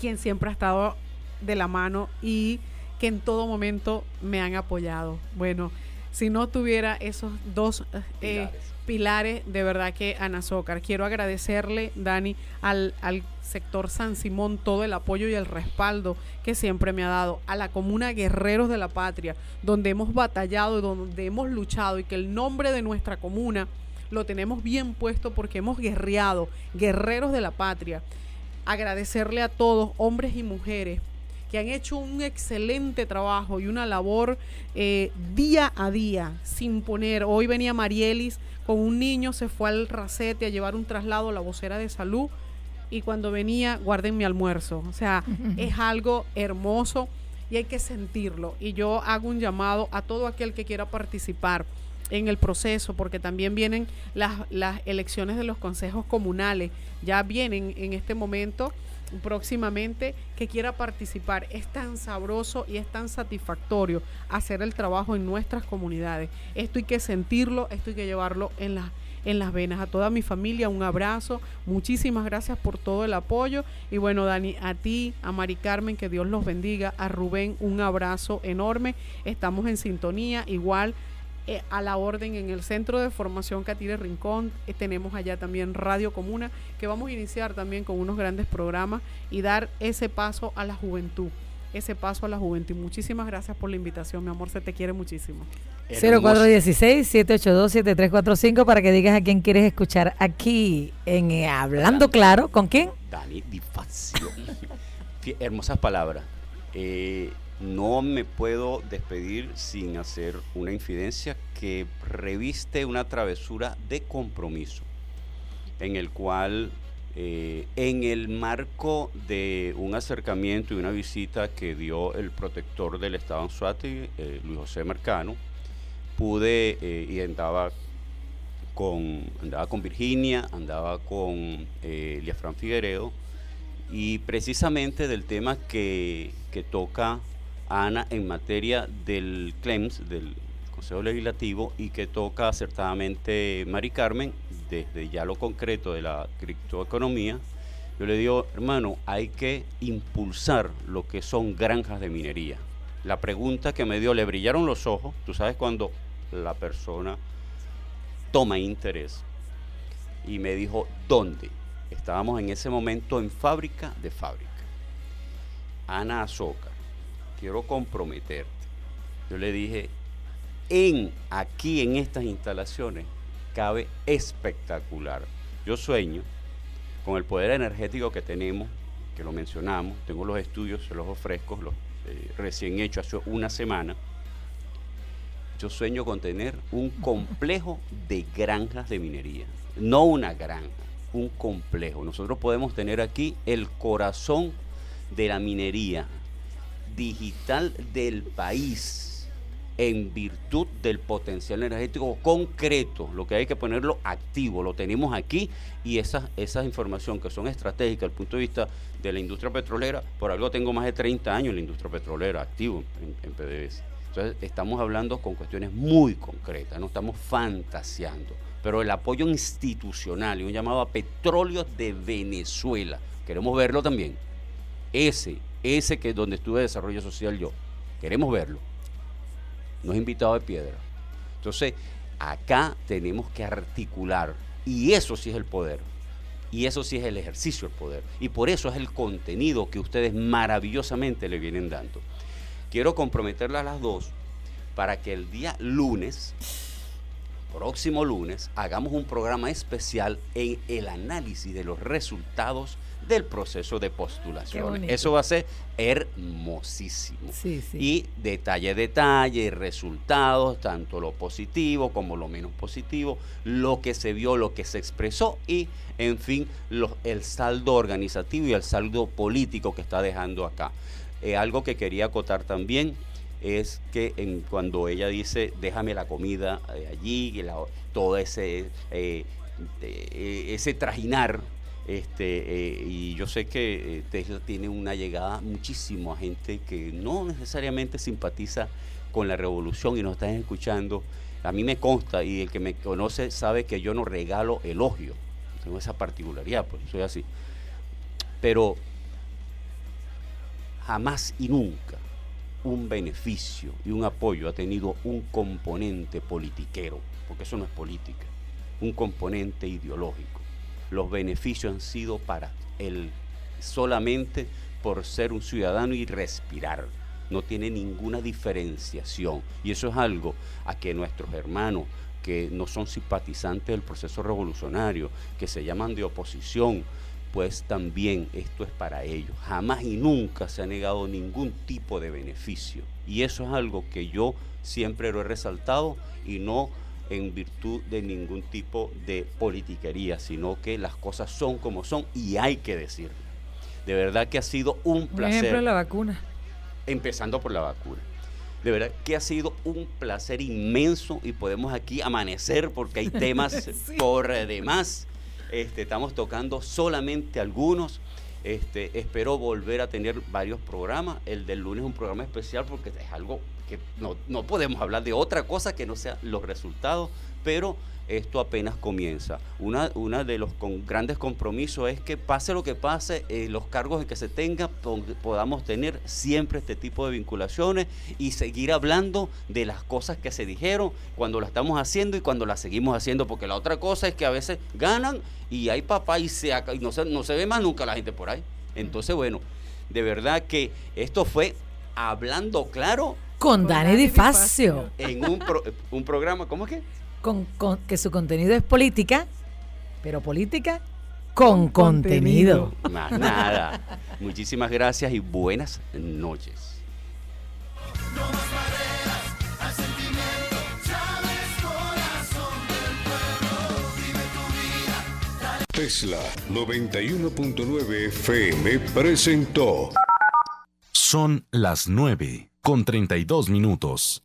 quien siempre ha estado de la mano y que en todo momento me han apoyado. Bueno, si no tuviera esos dos eh, Pilares. pilares, de verdad que Ana Zócar. Quiero agradecerle, Dani, al, al sector San Simón todo el apoyo y el respaldo que siempre me ha dado, a la comuna Guerreros de la Patria, donde hemos batallado, donde hemos luchado y que el nombre de nuestra comuna lo tenemos bien puesto porque hemos guerreado, Guerreros de la Patria. Agradecerle a todos, hombres y mujeres, que han hecho un excelente trabajo y una labor eh, día a día, sin poner. Hoy venía Marielis con un niño, se fue al Racete a llevar un traslado a la vocera de salud y cuando venía, guarden mi almuerzo. O sea, es algo hermoso y hay que sentirlo. Y yo hago un llamado a todo aquel que quiera participar en el proceso, porque también vienen las, las elecciones de los consejos comunales, ya vienen en este momento próximamente que quiera participar. Es tan sabroso y es tan satisfactorio hacer el trabajo en nuestras comunidades. Esto hay que sentirlo, esto hay que llevarlo en las en las venas. A toda mi familia un abrazo, muchísimas gracias por todo el apoyo y bueno Dani, a ti, a Mari Carmen, que Dios los bendiga, a Rubén un abrazo enorme, estamos en sintonía, igual eh, a la orden en el Centro de Formación Catire Rincón. eh, tenemos allá también Radio Comuna, que vamos a iniciar también con unos grandes programas y dar ese paso a la juventud. Ese paso a la juventud. Muchísimas gracias por la invitación, mi amor, se te quiere muchísimo. Hermoso. 0416-782-7345 para que digas a quién quieres escuchar aquí en eh, Hablando Claro. ¿Con quién? Dani Di Hermosas palabras. Eh, no me puedo despedir sin hacer una infidencia que reviste una travesura de compromiso, en el cual, eh, en el marco de un acercamiento y una visita que dio el protector del Estado Anzuate, eh, Luis José Mercano, pude eh, y andaba con, andaba con Virginia, andaba con eh, Liafran Figueredo, y precisamente del tema que, que toca Ana en materia del CLEMS, del Consejo Legislativo, y que toca acertadamente Mari Carmen, desde ya lo concreto de la criptoeconomía, yo le digo, hermano, hay que impulsar lo que son granjas de minería. La pregunta que me dio, le brillaron los ojos, tú sabes cuando la persona toma interés y me dijo, ¿dónde? Estábamos en ese momento en fábrica de fábrica. Ana Azócar, quiero comprometerte. Yo le dije, en aquí en estas instalaciones cabe espectacular. Yo sueño con el poder energético que tenemos, que lo mencionamos, tengo los estudios, se los ofrezco, los eh, recién hechos hace una semana. Yo sueño con tener un complejo de granjas de minería, no una granja, un complejo. Nosotros podemos tener aquí el corazón de la minería digital del país en virtud del potencial energético concreto, lo que hay que ponerlo activo, lo tenemos aquí y esas esa información que son estratégicas desde el punto de vista de la industria petrolera, por algo tengo más de 30 años en la industria petrolera activo en, en. Entonces estamos hablando con cuestiones muy concretas, no estamos fantaseando, pero el apoyo institucional y un llamado a petróleos de Venezuela, queremos verlo también, ese, ese que es donde estuve de desarrollo social yo, queremos verlo no es invitado de piedra. Entonces, acá tenemos que articular, y eso sí es el poder, y eso sí es el ejercicio del poder, y por eso es el contenido que ustedes maravillosamente le vienen dando. Quiero comprometerlas a las dos para que el día lunes, próximo lunes, hagamos un programa especial en el análisis de los resultados del proceso de postulación. Eso va a ser hermosísimo Sí, sí. y detalle a detalle, resultados, tanto lo positivo como lo menos positivo, lo que se vio, lo que se expresó y, en fin, los- el saldo organizativo y el saldo político que está dejando acá. Eh, algo que quería acotar también es que en, cuando ella dice, déjame la comida eh, allí, y la- todo ese, eh, eh, ese trajinar este, eh, y yo sé que eh, Tesla tiene una llegada muchísimo a gente que no necesariamente simpatiza con la revolución y nos están escuchando. A mí me consta y el que me conoce sabe que yo no regalo elogio. Tengo esa particularidad, pues soy así. Pero jamás y nunca un beneficio y un apoyo ha tenido un componente politiquero, porque eso no es política, un componente ideológico los beneficios han sido para él solamente por ser un ciudadano y respirar. No tiene ninguna diferenciación. Y eso es algo a que nuestros hermanos que no son simpatizantes del proceso revolucionario, que se llaman de oposición, pues también esto es para ellos. Jamás y nunca se ha negado ningún tipo de beneficio. Y eso es algo que yo siempre lo he resaltado y no en virtud de ningún tipo de politiquería, sino que las cosas son como son y hay que decirlo. De verdad que ha sido un placer ejemplo de la vacuna. empezando por la vacuna. De verdad que ha sido un placer inmenso y podemos aquí amanecer porque hay temas por demás. Este, estamos tocando solamente algunos. Este, espero volver a tener varios programas. El del lunes es un programa especial porque es algo que no, no podemos hablar de otra cosa que no sea los resultados, pero esto apenas comienza. Una, una de los con grandes compromisos es que pase lo que pase, eh, los cargos que se tenga, po- podamos tener siempre este tipo de vinculaciones y seguir hablando de las cosas que se dijeron cuando las estamos haciendo y cuando las seguimos haciendo, porque la otra cosa es que a veces ganan y hay papá y, se, aca- y no, se, no se ve más nunca la gente por ahí. Entonces, bueno, de verdad que esto fue hablando claro Con Dani Di Fazio. en un, pro- un programa, ¿cómo es que? Con, con- que su contenido es política, pero política con, contenido. Más nada. Muchísimas gracias y buenas noches. Tesla 91.9 FM presentó Son las 9 con 32 minutos.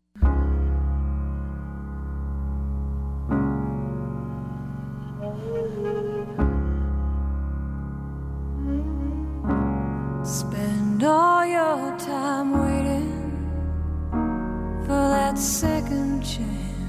Spend all your time waiting for that second chance.